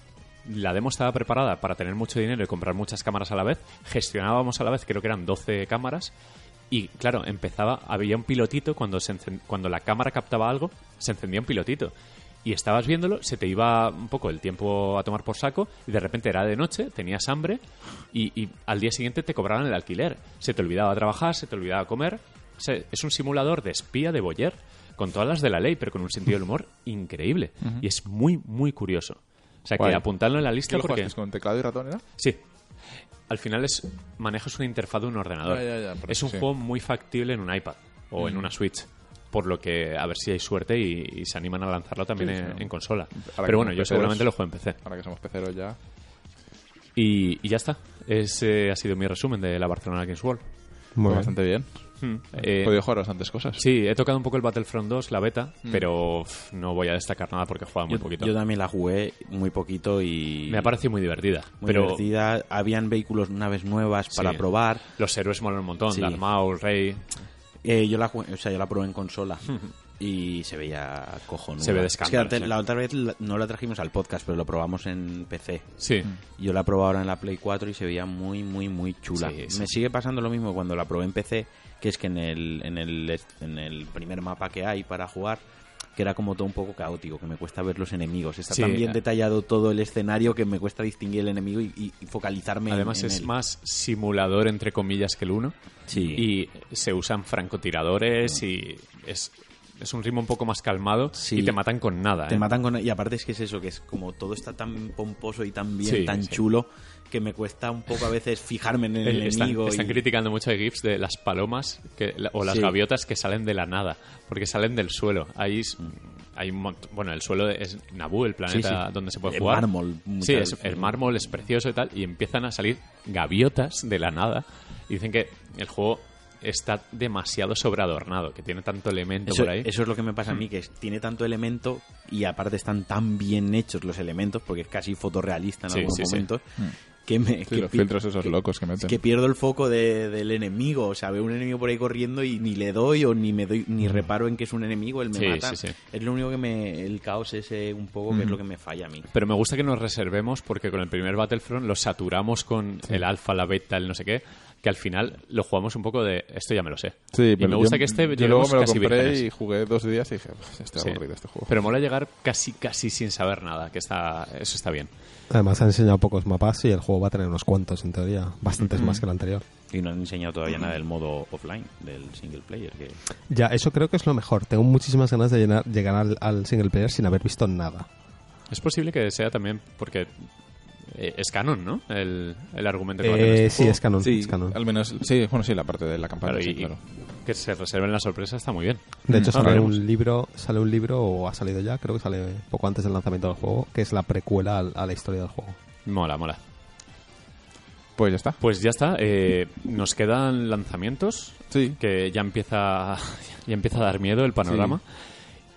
La demo estaba preparada para tener mucho dinero y comprar muchas cámaras a la vez. Gestionábamos a la vez, creo que eran 12 cámaras. Y claro, empezaba, había un pilotito, cuando, se cuando la cámara captaba algo, se encendía un pilotito. Y estabas viéndolo, se te iba un poco el tiempo a tomar por saco, y de repente era de noche, tenías hambre, y, y al día siguiente te cobraban el alquiler. Se te olvidaba trabajar, se te olvidaba comer. O sea, es un simulador de espía de Boyer, con todas las de la ley, pero con un sentido del humor increíble. Y es muy, muy curioso. O sea, Guay. que apuntadlo en la ¿Qué lista lo porque... con teclado y ratón, era? Sí. Al final es manejas una interfaz de un ordenador. Ya, ya, ya, por es un sí. juego muy factible en un iPad o en una Switch. Por lo que a ver si hay suerte y, y se animan a lanzarlo también Sí, en, consola. Ahora Pero bueno, yo peceros. seguramente lo juego en PC. Ahora que somos peceros ya. Y, y ya está. Ese ha sido mi resumen de la Barcelona Games World. Muy bastante bien. Hmm. Eh, podido jugar bastantes cosas. sí, he tocado un poco el Battlefront 2, la beta, pero uf, no voy a destacar nada porque he jugado muy Yo, poquito. yo también la jugué muy poquito y... Me ha parecido muy divertida. muy pero divertida. Habían vehículos, naves nuevas para Sí. probar. los héroes molan un montón. Sí. Darth Maul, Rey. Eh, yo la jugué- o sea, yo la probé en consola y se veía cojonuda. Se ve de Es que escándalo, la, te- sí. la otra vez la- no la trajimos al podcast, pero lo probamos en PC. Sí. Yo la probé ahora en la Play 4 y se veía muy, muy, muy chula. Sí, sí. Me sigue pasando lo mismo cuando la probé en PC, que es que en el, en el, en el primer mapa que hay para jugar, que era como todo un poco caótico, que me cuesta ver los enemigos. Está Sí, tan bien eh. detallado todo el escenario que me cuesta distinguir el enemigo y, y- focalizarme en- Además en, es él. más simulador entre comillas que el uno. Sí. Y se usan francotiradores y es, es un ritmo un poco más calmado Sí. y te matan con nada. Te ¿eh? matan con... Y aparte es que es eso, que es como todo está tan pomposo y tan bien, Sí, tan sí. chulo, que me cuesta un poco a veces fijarme en el Eh, Están, enemigo. están y- criticando mucho de GIFs de las palomas que, o las Sí. gaviotas que salen de la nada, porque salen del suelo. Ahí hay un mont- bueno, el suelo es Naboo, el planeta sí. donde se puede El jugar. mármol, Sí, es- el mármol es precioso y tal, y empiezan a salir gaviotas de la nada. Y dicen que el juego está demasiado sobreadornado, que tiene tanto elemento Eso, por ahí. eso es lo que me pasa a mí, que es- tiene tanto elemento y aparte están tan bien hechos los elementos, porque es casi fotorrealista en Sí, algunos sí, sí. Que me Sí, que los filtros esos locos que meten. que pierdo el foco de- del enemigo. O sea, veo un enemigo por ahí corriendo y ni le doy o ni me doy ni reparo en que es un enemigo, él me Sí, mata. sí, sí. Es lo único que me. El caos ese un poco que es lo que me falla a mí. Pero me gusta que nos reservemos porque con el primer Battlefront lo saturamos con el alfa, la beta, el no sé qué, que al final lo jugamos un poco de esto ya me lo sé. Sí, y pero me gusta yo- que este yo luego me lo casi compré vírgenes. y jugué dos días y dije, "Uf, estoy Sí. aburrido este juego. Pero mola llegar casi casi sin saber nada, que está eso está bien. Además, han enseñado pocos mapas y el juego va a tener unos cuantos, en teoría. Bastantes más que el anterior. Y no han enseñado todavía nada del modo offline, del single player. Que... Ya, eso creo que es lo mejor. Tengo muchísimas ganas de llenar- llegar al, al single player sin haber visto nada. Es posible que sea también porque eh, es canon, ¿no? El, el argumento que va a tener Eh, este sí, juego. es canon. Sí, es canon. al menos, sí, bueno, sí, la parte de la campaña, Claro, sí, y- claro. que se reserven la sorpresa está muy bien. De hecho, Ah, sale veremos. un libro, sale un libro, o ha salido ya, creo que sale poco antes del lanzamiento del juego, que es la precuela al- a la historia del juego. Mola, mola. Pues ya está. Pues ya está. eh, nos quedan lanzamientos Sí. que ya empieza <laughs> ya empieza a dar miedo el panorama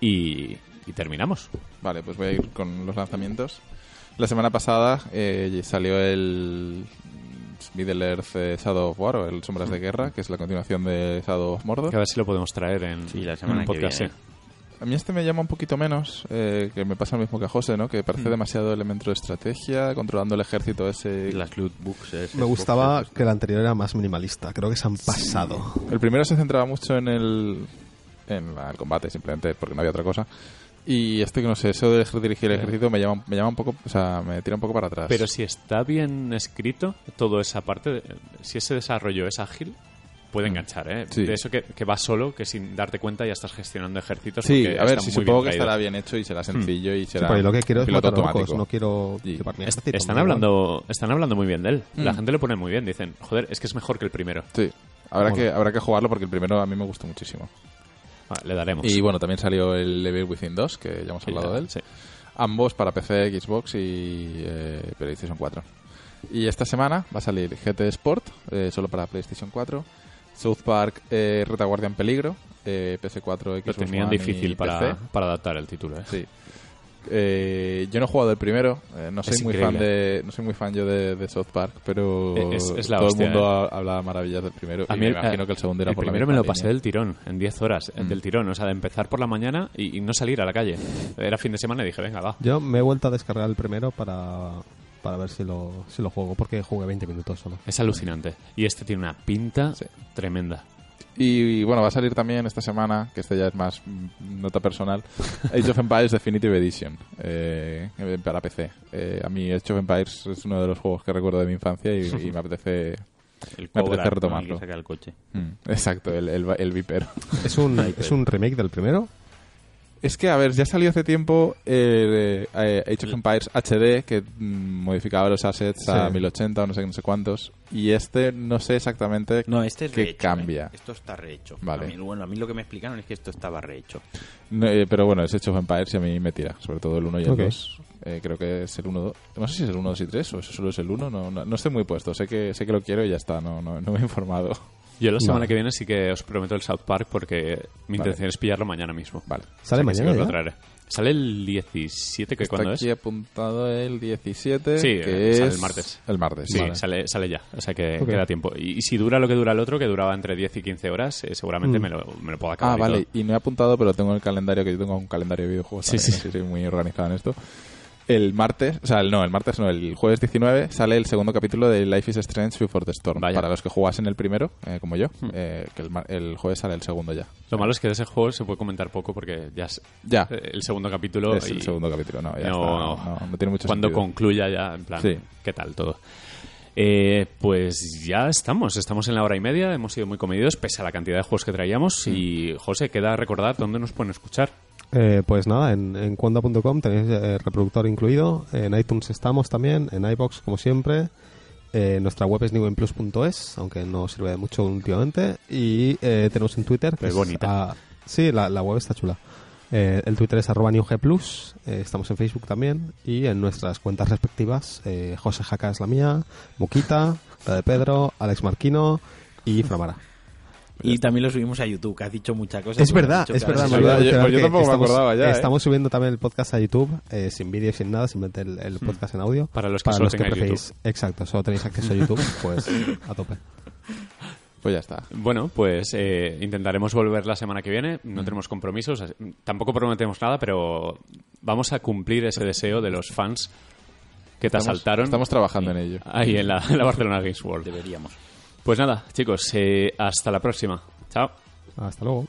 y, y terminamos. Vale, pues voy a ir con los lanzamientos. La semana pasada eh, salió el Middle Earth eh, Shadow of War, o el Sombras de Guerra, que es la continuación de Shadow of Mordor. Que a ver si lo podemos traer en, Sí, la en semana un que podcast. viene. sí. A mí este me llama un poquito menos, eh, que me pasa lo mismo que a José, ¿no? Que parece demasiado elemento de estrategia, controlando el ejército ese. Las loot books. es- Me es gustaba boxes, que el anterior era más minimalista. Creo que se han pasado. El primero se centraba mucho en el, en la- el combate, simplemente, porque no había otra cosa. Y este que no sé, eso de dirigir el ejército me llama, me llama un poco, o sea, me tira un poco para atrás. Pero si está bien escrito, toda esa parte, de- si ese desarrollo es ágil, puede enganchar, ¿eh? Sí. De eso que, que va solo, que sin darte cuenta ya estás gestionando ejércitos. Sí, a ver, si supongo que estará bien hecho y será sencillo y Sí, será pero yo lo que quiero es piloto matar orcos, no quiero Est- ejército, Están hablando, están hablando muy bien de él. La Mm. gente lo pone muy bien. Dicen, joder, es que es mejor que el primero. Sí, habrá Bueno. que, habrá que jugarlo porque el primero a mí me gustó muchísimo. Ah, le daremos. Y bueno, también salió el Evil Within 2, que ya hemos hablado de él. sí. Ambos para PC, Xbox y eh, PlayStation 4. Y esta semana va a salir GT Sport, eh, solo para PlayStation 4. South Park, eh, Retaguardia en Peligro, eh, PS4, Lo Xbox tenían One y difícil para, PC. para adaptar el título, ¿eh? Sí. Eh, yo no he jugado el primero, eh, no soy Es muy increíble. fan de no soy muy fan yo de, de South Park, pero Es- es la todo hostia, el mundo eh. ha- habla maravillas del primero A y me imagino que el segundo era el por la primero me lo pasé línea. del tirón, en 10 horas, eh, Mm. del tirón. O sea, de empezar por la mañana y, y no salir a la calle. Era fin de semana y dije, venga, va. Yo me he vuelto a descargar el primero para, para ver si lo, si lo juego, porque jugué 20 minutos solo. Es alucinante. Y este tiene una pinta Sí. tremenda. Y, y, bueno, va a salir también esta semana, que este ya es más mm, nota personal, Age of Empires Definitive Edition eh, para PC. Eh, a mí Age of Empires es uno de los juegos que recuerdo de mi infancia y, y me apetece... <laughs> El Me apetece retomarlo. El que saca el coche. Mm, exacto, el, el, el Viper. ¿Es un, <laughs> ¿Es un remake del primero? Es que, a ver, ya salió hace tiempo eh, eh, Age of Empires HD, que mm, modificaba los assets a Sí. 1080 o no sé, no sé cuántos. Y este no sé exactamente No, este es qué rehecho, cambia. ¿eh? Esto está rehecho. Vale. A mí, bueno, a mí lo que me explicaron es que esto estaba rehecho. No, eh, pero bueno, es Age of Empires y a mí me tira, sobre todo el 1 y el Ok. 2. Eh, creo que es el 1, no sé si es el 1, 2 y 3 o eso solo es el 1, no, no, no estoy muy puesto, sé que sé que lo quiero y ya está, no, no, no me he informado. Yo la semana Vale. que viene sí que os prometo el South Park porque mi Vale. intención es pillarlo mañana mismo. Vale. ¿Sale O sea que sí mañana que os lo ya? traeré. Sale el 17, que Está cuándo aquí es? apuntado el 17, Sí, que eh, sale es el martes. El martes, Sí, vale. sale, sale ya. O sea que Ok. queda tiempo. Y, y si dura lo que dura el otro, que duraba entre 10 y 15 horas, eh, seguramente Mm. me, lo, me lo puedo acabar. Ah, y vale, todo. y no he apuntado, pero tengo el calendario, que yo tengo un calendario de videojuegos. Sí, también, sí. soy muy organizado en esto. El martes, o sea, el- no, el martes no, el jueves 19 sale el segundo capítulo de Life is Strange Before the Storm. Vaya. Para los que jugasen el primero, eh, como yo, eh, que el, jueves sale el segundo ya. Lo malo es que de ese juego se puede comentar poco porque ya es Ya, eh, el segundo capítulo. es y el segundo capítulo, no, ya no, está, no, no tiene mucho Cuando sentido. concluya ya, en plan, Sí. ¿qué tal todo? Eh, pues ya estamos, estamos en la hora y media, hemos sido muy comedidos pese a la cantidad de juegos que traíamos y José, queda recordar dónde nos pueden escuchar. Eh, pues nada, en, en cuanda.com tenéis eh, reproductor incluido, en iTunes estamos también, en iBox como siempre, eh, nuestra web es newgameplus.es, aunque no sirve de mucho últimamente, y eh, tenemos en Twitter... que Es bonita. ah, sí, la, la web está chula. El Twitter es arroba newgplus, estamos en Facebook también, y en nuestras cuentas respectivas, eh, José Jaca es la mía, Muquita, la de Pedro, Alex Marquino y Framara. Y también lo subimos a YouTube, que has dicho muchas cosas. Es verdad, es que verdad. me yo- que tampoco me estamos, acordaba ya, ¿eh? Estamos subiendo también el podcast a YouTube, eh, sin vídeo y sin nada, simplemente el, el podcast en audio. Para los que solo tengáis preferís, exacto, solo tenéis acceso a YouTube, <laughs> pues a tope. Pues ya está. Bueno, pues eh, intentaremos volver la semana que viene. No tenemos compromisos. Tampoco prometemos nada, pero vamos a cumplir ese deseo de los fans que te Estamos- asaltaron Estamos trabajando en ello. ahí en la, en la Barcelona Games World. Deberíamos. Pues nada, chicos, eh, hasta la próxima. Chao. Hasta luego.